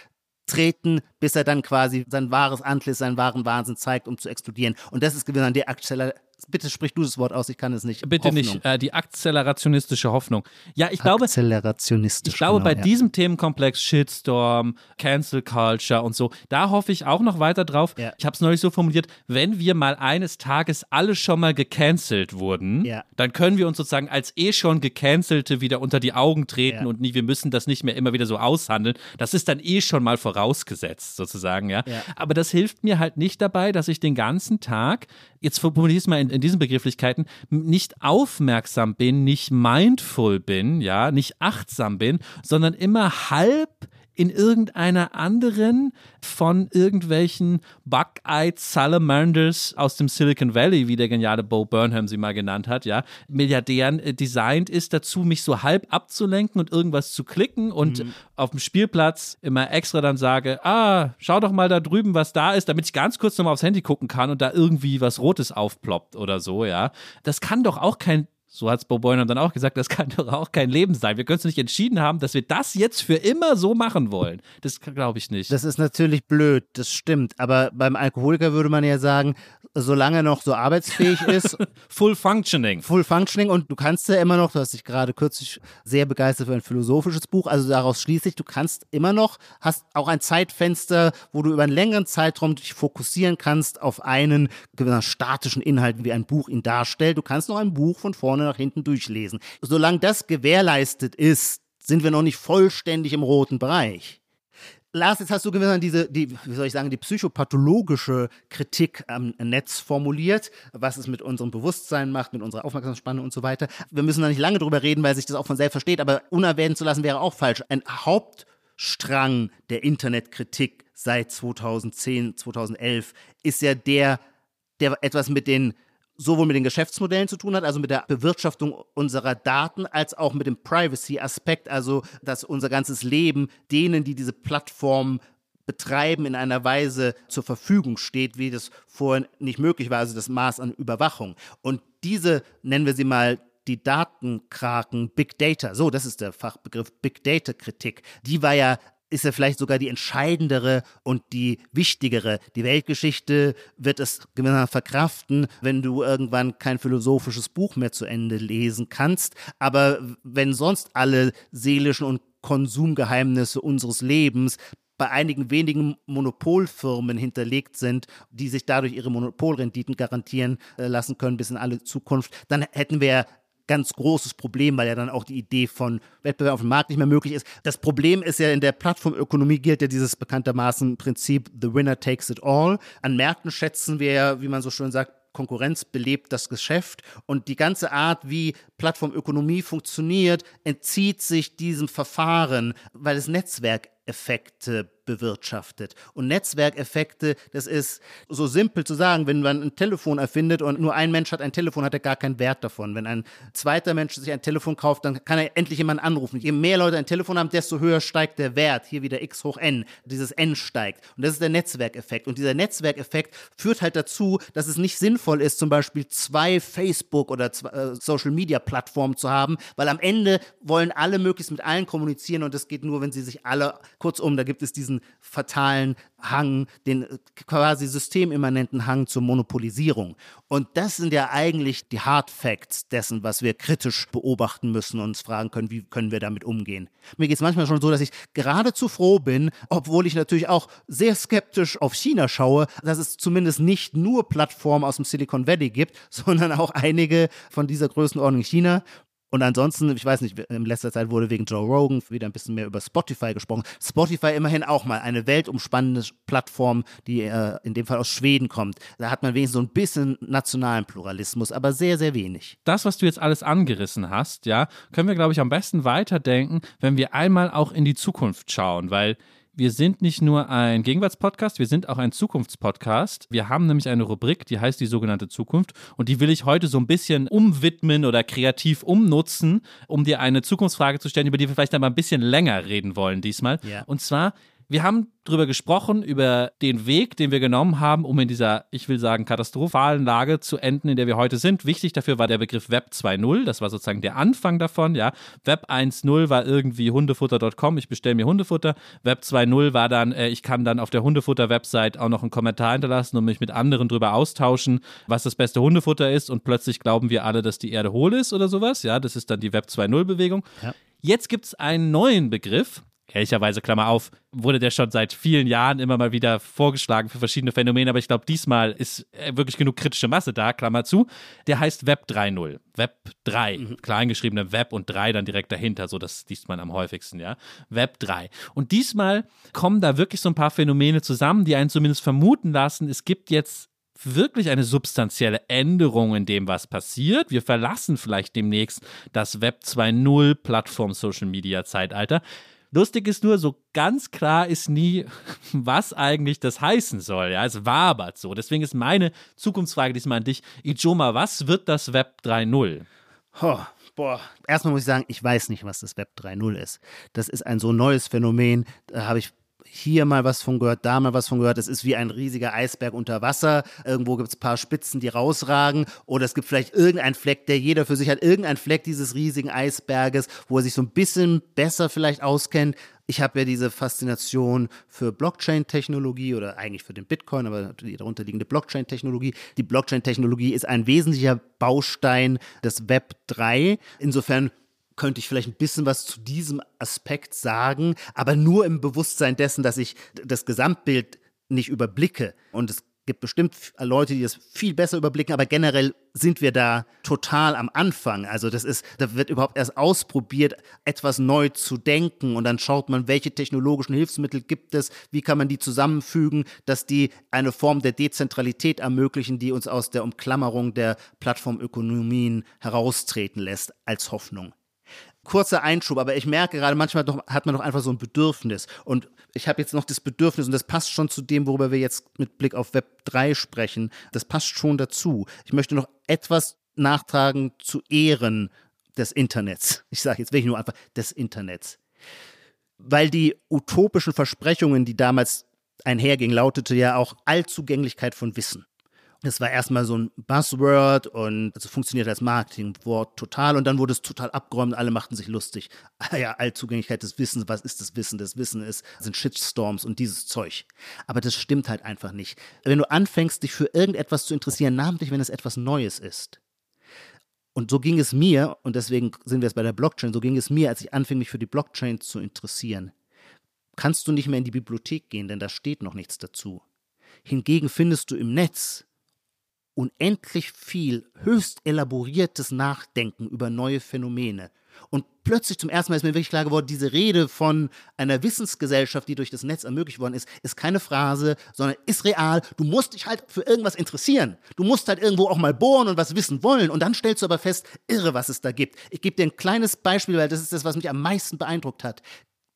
S3: treten, bis er dann quasi sein wahres Antlitz, seinen wahren Wahnsinn zeigt, um zu explodieren. Und das ist gewissermaßen die Akzeler Bitte sprich du das Wort aus, ich kann es nicht.
S2: Bitte Hoffnung. nicht, äh, die akzelerationistische Hoffnung. Ja, ich glaube,
S3: akzelerationistischen,
S2: ich glaube
S3: genau,
S2: bei ja. diesem Themenkomplex Shitstorm, Cancel Culture und so, da hoffe ich auch noch weiter drauf. Ja. Ich habe es neulich so formuliert, wenn wir mal eines Tages alle schon mal gecancelt wurden, ja. dann können wir uns sozusagen als eh schon gecancelte wieder unter die Augen treten und nie, wir müssen das nicht mehr immer wieder so aushandeln. Das ist dann eh schon mal vorausgesetzt sozusagen, ja. Aber das hilft mir halt nicht dabei, dass ich den ganzen Tag, jetzt formuliere ich es mal in in diesen Begrifflichkeiten nicht aufmerksam bin, nicht mindful bin, ja, nicht achtsam bin, sondern immer halb in irgendeiner anderen von irgendwelchen Buck-Eyed Salamanders aus dem Silicon Valley, wie der geniale Bo Burnham sie mal genannt hat, ja, Milliardären äh, designt ist dazu, mich so halb abzulenken und irgendwas zu klicken und mhm. auf dem Spielplatz immer extra dann sage, ah, schau doch mal da drüben, was da ist, damit ich ganz kurz nochmal aufs Handy gucken kann und da irgendwie was Rotes aufploppt oder so, ja. Das kann doch auch kein so hat es Bo Burnham dann auch gesagt, das kann doch auch kein Leben sein. Wir können es nicht entschieden haben, dass wir das jetzt für immer so machen wollen. Das glaube ich nicht.
S3: Das ist natürlich blöd, das stimmt. Aber beim Alkoholiker würde man ja sagen, solange er noch so arbeitsfähig ist.
S2: Full functioning.
S3: Full functioning und du kannst ja immer noch, du hast dich gerade kürzlich sehr begeistert für ein philosophisches Buch, also daraus schließlich, du kannst immer noch, hast auch ein Zeitfenster, wo du über einen längeren Zeitraum dich fokussieren kannst auf einen statischen Inhalt, wie ein Buch ihn darstellt. Du kannst noch ein Buch von vorne vorne nach hinten durchlesen. Solange das gewährleistet ist, sind wir noch nicht vollständig im roten Bereich. Lars, jetzt hast du gewissermaßen diese, die, wie soll ich sagen, die psychopathologische Kritik am Netz formuliert, was es mit unserem Bewusstsein macht, mit unserer Aufmerksamkeitsspanne und so weiter. Wir müssen da nicht lange drüber reden, weil sich das auch von selbst versteht, aber unerwähnt zu lassen wäre auch falsch. Ein Hauptstrang der Internetkritik seit 2010, 2011 ist ja der, der etwas mit den sowohl mit den Geschäftsmodellen zu tun hat, also mit der Bewirtschaftung unserer Daten, als auch mit dem Privacy-Aspekt, also dass unser ganzes Leben denen, die diese Plattform betreiben, in einer Weise zur Verfügung steht, wie das vorher nicht möglich war, also das Maß an Überwachung. Und diese, nennen wir sie mal, die Datenkraken Big Data, so, das ist der Fachbegriff Big Data Kritik, die war ja ist ja vielleicht sogar die entscheidendere und die wichtigere. Die Weltgeschichte wird es gewissermaßen verkraften, wenn du irgendwann kein philosophisches Buch mehr zu Ende lesen kannst. Aber wenn sonst alle seelischen und Konsumgeheimnisse unseres Lebens bei einigen wenigen Monopolfirmen hinterlegt sind, die sich dadurch ihre Monopolrenditen garantieren äh, lassen können bis in alle Zukunft, dann hätten wir ganz großes Problem, weil ja dann auch die Idee von Wettbewerb auf dem Markt nicht mehr möglich ist. Das Problem ist ja in der Plattformökonomie gilt ja dieses bekanntermaßen Prinzip The Winner Takes It All. An Märkten schätzen wir ja, wie man so schön sagt, Konkurrenz belebt das Geschäft und die ganze Art, wie Plattformökonomie funktioniert, entzieht sich diesem Verfahren, weil es Netzwerkeffekte bewirtschaftet. Und Netzwerkeffekte, das ist so simpel zu sagen, wenn man ein Telefon erfindet und nur ein Mensch hat ein Telefon, hat er gar keinen Wert davon. Wenn ein zweiter Mensch sich ein Telefon kauft, dann kann er endlich jemanden anrufen. Je mehr Leute ein Telefon haben, desto höher steigt der Wert. Hier wieder x hoch n. Dieses n steigt. Und das ist der Netzwerkeffekt. Und dieser Netzwerkeffekt führt halt dazu, dass es nicht sinnvoll ist, zum Beispiel zwei Facebook oder zwei, äh, Social Media Plattformen zu haben, weil am Ende wollen alle möglichst mit allen kommunizieren und das geht nur, wenn sie sich alle, kurzum, da gibt es diesen diesen fatalen Hang, den äh, quasi systemimmanenten Hang zur Monopolisierung. Und das sind ja eigentlich die Hard Facts dessen, was wir kritisch beobachten müssen und uns fragen können, wie können wir damit umgehen. Mir geht es manchmal schon so, dass ich geradezu froh bin, obwohl ich natürlich auch sehr skeptisch auf China schaue, dass es zumindest nicht nur Plattformen aus dem Silicon Valley gibt, sondern auch einige von dieser Größenordnung China. Und ansonsten, ich weiß nicht, in letzter Zeit wurde wegen Joe Rogan wieder ein bisschen mehr über Spotify gesprochen. Spotify immerhin auch mal eine weltumspannende Plattform, die äh, in dem Fall aus Schweden kommt. Da hat man wenigstens so ein bisschen nationalen Pluralismus, aber sehr, sehr wenig.
S2: Das, was du jetzt alles angerissen hast, ja, können wir, glaube ich, am besten weiterdenken, wenn wir einmal auch in die Zukunft schauen, weil wir sind nicht nur ein Gegenwartspodcast, wir sind auch ein Zukunftspodcast. Wir haben nämlich eine Rubrik, die heißt die sogenannte Zukunft und die will ich heute so ein bisschen umwidmen oder kreativ umnutzen, um dir eine Zukunftsfrage zu stellen, über die wir vielleicht einmal ein bisschen länger reden wollen diesmal. Ja. Und zwar, wir haben darüber gesprochen, über den Weg, den wir genommen haben, um in dieser, ich will sagen, katastrophalen Lage zu enden, in der wir heute sind. Wichtig dafür war der Begriff Web 2.0. Das war sozusagen der Anfang davon. Ja. Web 1.0 war irgendwie hundefutter.com, ich bestelle mir Hundefutter. Web 2.0 war dann, äh, ich kann dann auf der Hundefutter-Website auch noch einen Kommentar hinterlassen und mich mit anderen darüber austauschen, was das beste Hundefutter ist. Und plötzlich glauben wir alle, dass die Erde hohl ist oder sowas. Ja, das ist dann die Web 2.0-Bewegung. Ja. Jetzt gibt es einen neuen Begriff, ehrlicherweise, Klammer auf, wurde der schon seit vielen Jahren immer mal wieder vorgeschlagen für verschiedene Phänomene, aber ich glaube, diesmal ist äh, wirklich genug kritische Masse da, Klammer zu. Der heißt Web 3.0. Web 3, mhm. kleingeschriebene Web und 3 dann direkt dahinter, so das liest man am häufigsten, ja. Web 3. Und diesmal kommen da wirklich so ein paar Phänomene zusammen, die einen zumindest vermuten lassen, es gibt jetzt wirklich eine substanzielle Änderung in dem, was passiert. Wir verlassen vielleicht demnächst das Web 2.0 Plattform Social Media Zeitalter. Lustig ist nur, so ganz klar ist nie, was eigentlich das heißen soll. Ja, es wabert so. Deswegen ist meine Zukunftsfrage diesmal an dich. Ijoma, was wird das Web 3.0?
S3: Oh, boah, erstmal muss ich sagen, ich weiß nicht, was das Web 3.0 ist. Das ist ein so neues Phänomen, da habe ich hier mal was von gehört, da mal was von gehört. Es ist wie ein riesiger Eisberg unter Wasser. Irgendwo gibt es ein paar Spitzen, die rausragen. Oder es gibt vielleicht irgendeinen Fleck, der jeder für sich hat. Irgendein Fleck dieses riesigen Eisberges, wo er sich so ein bisschen besser vielleicht auskennt. Ich habe ja diese Faszination für Blockchain-Technologie oder eigentlich für den Bitcoin, aber die darunterliegende Blockchain-Technologie. Die Blockchain-Technologie ist ein wesentlicher Baustein des Web 3. Insofern könnte ich vielleicht ein bisschen was zu diesem Aspekt sagen, aber nur im Bewusstsein dessen, dass ich das Gesamtbild nicht überblicke. Und es gibt bestimmt Leute, die das viel besser überblicken, aber generell sind wir da total am Anfang. Also das ist, da wird überhaupt erst ausprobiert, etwas neu zu denken und dann schaut man, welche technologischen Hilfsmittel gibt es, wie kann man die zusammenfügen, dass die eine Form der Dezentralität ermöglichen, die uns aus der Umklammerung der Plattformökonomien heraustreten lässt als Hoffnung kurzer Einschub, aber ich merke gerade, manchmal doch, hat man doch einfach so ein Bedürfnis. Und ich habe jetzt noch das Bedürfnis, und das passt schon zu dem, worüber wir jetzt mit Blick auf Web 3 sprechen, das passt schon dazu. Ich möchte noch etwas nachtragen zu Ehren des Internets. Ich sage jetzt wirklich nur einfach des Internets. Weil die utopischen Versprechungen, die damals einhergingen, lautete ja auch Allzugänglichkeit von Wissen. Das war erstmal so ein Buzzword und also funktioniert als Marketingwort total und dann wurde es total abgeräumt, alle machten sich lustig. Ah ja, Allzugänglichkeit des Wissens, was ist das Wissen? Das Wissen ist, sind Shitstorms und dieses Zeug. Aber das stimmt halt einfach nicht. Wenn du anfängst, dich für irgendetwas zu interessieren, namentlich wenn es etwas Neues ist, und so ging es mir, und deswegen sind wir jetzt bei der Blockchain, so ging es mir, als ich anfing, mich für die Blockchain zu interessieren. Kannst du nicht mehr in die Bibliothek gehen, denn da steht noch nichts dazu. Hingegen findest du im Netz unendlich viel höchst elaboriertes Nachdenken über neue Phänomene. Und plötzlich zum ersten Mal ist mir wirklich klar geworden, diese Rede von einer Wissensgesellschaft, die durch das Netz ermöglicht worden ist, ist keine Phrase, sondern ist real. Du musst dich halt für irgendwas interessieren. Du musst halt irgendwo auch mal bohren und was wissen wollen. Und dann stellst du aber fest, irre, was es da gibt. Ich gebe dir ein kleines Beispiel, weil das ist das, was mich am meisten beeindruckt hat.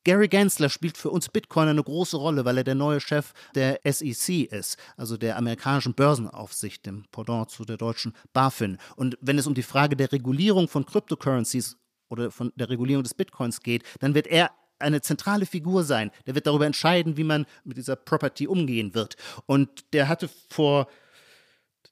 S3: Gary Gensler spielt für uns Bitcoin eine große Rolle, weil er der neue Chef der SEC ist, also der amerikanischen Börsenaufsicht, dem Pendant zu der deutschen BaFin. Und wenn es um die Frage der Regulierung von Cryptocurrencies oder von der Regulierung des Bitcoins geht, dann wird er eine zentrale Figur sein. Der wird darüber entscheiden, wie man mit dieser Property umgehen wird. Und der hatte vor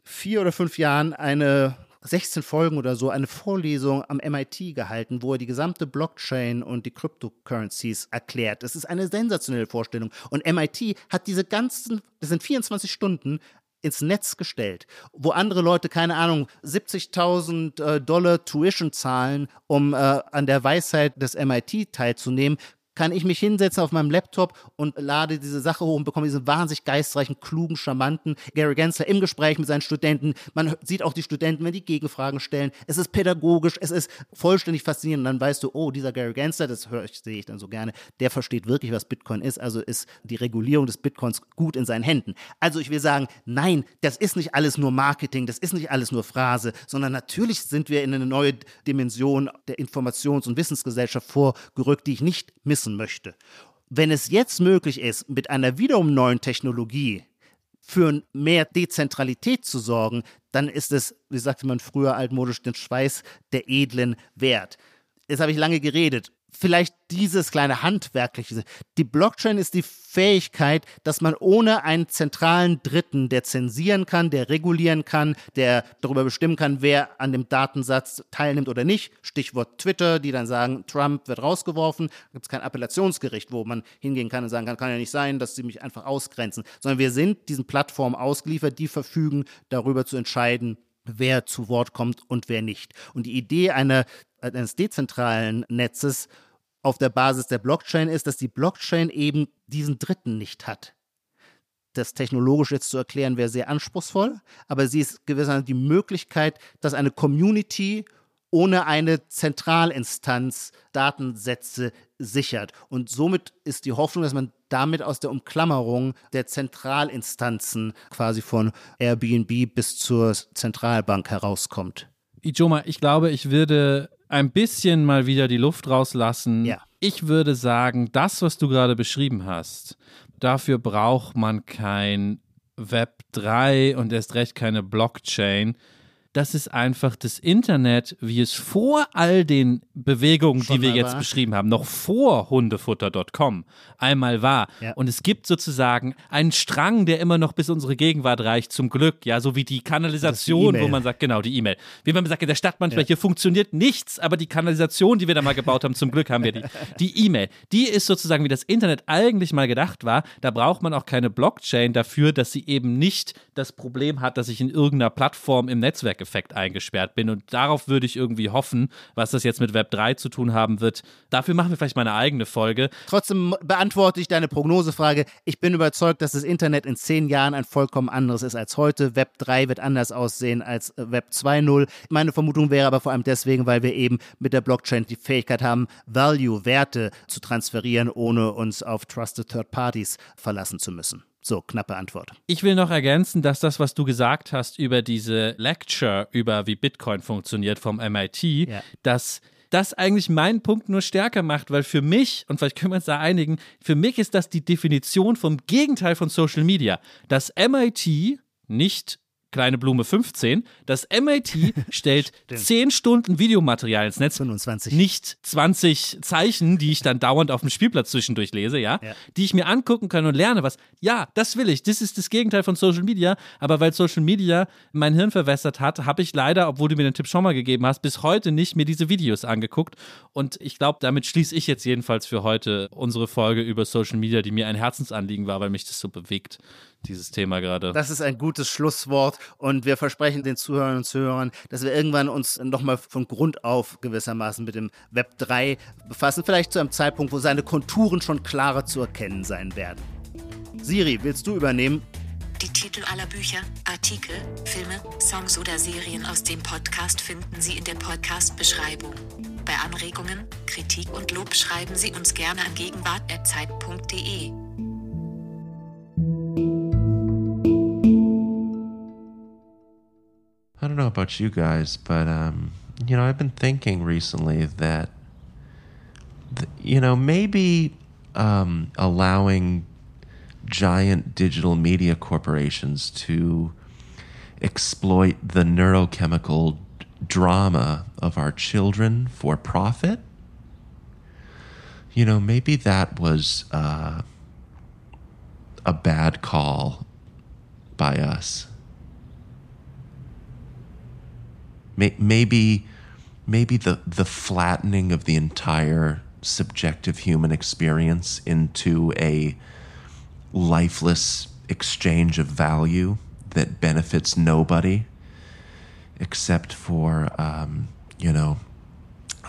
S3: vier oder fünf Jahren eine 16 Folgen oder so eine Vorlesung am MIT gehalten, wo er die gesamte Blockchain und die Cryptocurrencies erklärt. Das ist eine sensationelle Vorstellung. Und MIT hat diese ganzen, das sind 24 Stunden, ins Netz gestellt, wo andere Leute, keine Ahnung, 70.000 äh, Dollar Tuition zahlen, um äh, an der Weisheit des MIT teilzunehmen, kann ich mich hinsetzen auf meinem Laptop und lade diese Sache hoch und bekomme diesen wahnsinnig geistreichen, klugen, charmanten Gary Gensler im Gespräch mit seinen Studenten. Man sieht auch die Studenten, wenn die Gegenfragen stellen. Es ist pädagogisch, es ist vollständig faszinierend. Und dann weißt du, oh, dieser Gary Gensler, das höre ich, sehe ich dann so gerne, der versteht wirklich, was Bitcoin ist. Also ist die Regulierung des Bitcoins gut in seinen Händen. Also ich will sagen, nein, das ist nicht alles nur Marketing, das ist nicht alles nur Phrase, sondern natürlich sind wir in eine neue Dimension der Informations- und Wissensgesellschaft vorgerückt, die ich nicht missen nutzen möchte. Wenn es jetzt möglich ist, mit einer wiederum neuen Technologie für mehr Dezentralität zu sorgen, dann ist es, wie sagte man früher altmodisch, den Schweiß der Edlen wert. Jetzt habe ich lange geredet vielleicht dieses kleine handwerkliche. Die Blockchain ist die Fähigkeit, dass man ohne einen zentralen Dritten, der zensieren kann, der regulieren kann, der darüber bestimmen kann, wer an dem Datensatz teilnimmt oder nicht. Stichwort Twitter, die dann sagen, Trump wird rausgeworfen. Gibt es kein Appellationsgericht, wo man hingehen kann und sagen kann, kann ja nicht sein, dass sie mich einfach ausgrenzen. Sondern wir sind diesen Plattformen ausgeliefert, die verfügen, darüber zu entscheiden, wer zu Wort kommt und wer nicht. Und die Idee einer, eines dezentralen Netzes auf der Basis der Blockchain ist, dass die Blockchain eben diesen Dritten nicht hat. Das technologisch jetzt zu erklären wäre sehr anspruchsvoll, aber sie ist gewissermaßen die Möglichkeit, dass eine Community ohne eine Zentralinstanz Datensätze sichert. Und somit ist die Hoffnung, dass man damit aus der Umklammerung der Zentralinstanzen quasi von Airbnb bis zur Zentralbank herauskommt.
S2: Ijoma, ich glaube, ich würde ein bisschen mal wieder die Luft rauslassen. Ja. Ich würde sagen, das, was du gerade beschrieben hast, dafür braucht man kein Web 3 und erst recht keine Blockchain, das ist einfach das Internet, wie es vor all den Bewegungen, Schon die wir jetzt war. beschrieben haben, noch vor hundefutter.com einmal war. Ja. Und es gibt sozusagen einen Strang, der immer noch bis unsere Gegenwart reicht, zum Glück. Ja, so wie die Kanalisation, die wo man sagt, genau, die E-Mail. Wie man sagt in der Stadt manchmal, ja. hier funktioniert nichts, aber die Kanalisation, die wir da mal gebaut haben, zum Glück haben wir die. Die E-Mail, die ist sozusagen, wie das Internet eigentlich mal gedacht war. Da braucht man auch keine Blockchain dafür, dass sie eben nicht das Problem hat, dass sich in irgendeiner Plattform im Netzwerk Netzwerkeffekt eingesperrt bin. Und darauf würde ich irgendwie hoffen, was das jetzt mit Web 3 zu tun haben wird. Dafür machen wir vielleicht mal eine eigene Folge.
S3: Trotzdem beantworte ich deine Prognosefrage. Ich bin überzeugt, dass das Internet in zehn Jahren ein vollkommen anderes ist als heute. Web 3 wird anders aussehen als Web 2.0. Meine Vermutung wäre aber vor allem deswegen, weil wir eben mit der Blockchain die Fähigkeit haben, Value, Werte zu transferieren, ohne uns auf Trusted Third Parties verlassen zu müssen. So, knappe Antwort.
S2: Ich will noch ergänzen, dass das, was du gesagt hast über diese Lecture, über wie Bitcoin funktioniert vom MIT, ja. dass das eigentlich meinen Punkt nur stärker macht, weil für mich, und vielleicht können wir uns da einigen, für mich ist das die Definition vom Gegenteil von Social Media. Das MIT nicht kleine Blume 15. Das MIT stellt 10 Stunden Videomaterial ins Netz.
S3: 25.
S2: Nicht 20 Zeichen, die ich dann dauernd auf dem Spielplatz zwischendurch lese, ja? ja? Die ich mir angucken kann und lerne was. Ja, das will ich. Das ist das Gegenteil von Social Media. Aber weil Social Media mein Hirn verwässert hat, habe ich leider, obwohl du mir den Tipp schon mal gegeben hast, bis heute nicht mir diese Videos angeguckt. Und ich glaube, damit schließe ich jetzt jedenfalls für heute unsere Folge über Social Media, die mir ein Herzensanliegen war, weil mich das so bewegt dieses Thema gerade.
S3: Das ist ein gutes Schlusswort und wir versprechen den Zuhörern und Zuhörern, dass wir irgendwann uns nochmal von Grund auf gewissermaßen mit dem Web 3 befassen, vielleicht zu einem Zeitpunkt, wo seine Konturen schon klarer zu erkennen sein werden. Siri, willst du übernehmen?
S1: Die Titel aller Bücher, Artikel, Filme, Songs oder Serien aus dem Podcast finden Sie in der Podcast-Beschreibung. Bei Anregungen, Kritik und Lob schreiben Sie uns gerne an gegenwart.zeit.de.
S4: don't know about you guys, but um, you know, I've been thinking recently that th- you know maybe um, allowing giant digital media corporations to exploit the neurochemical drama of our children for profit. You know, maybe that was uh, a bad call by us. Maybe maybe the the flattening of the entire subjective human experience into a lifeless exchange of value that benefits nobody except for um, you know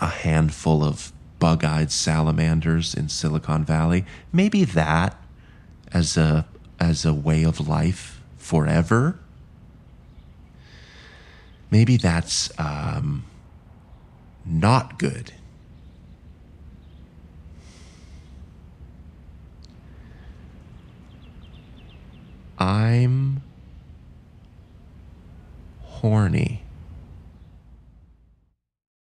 S4: a handful of bug-eyed salamanders in Silicon Valley. Maybe that as a as a way of life forever maybe that's um, not good. I'm horny.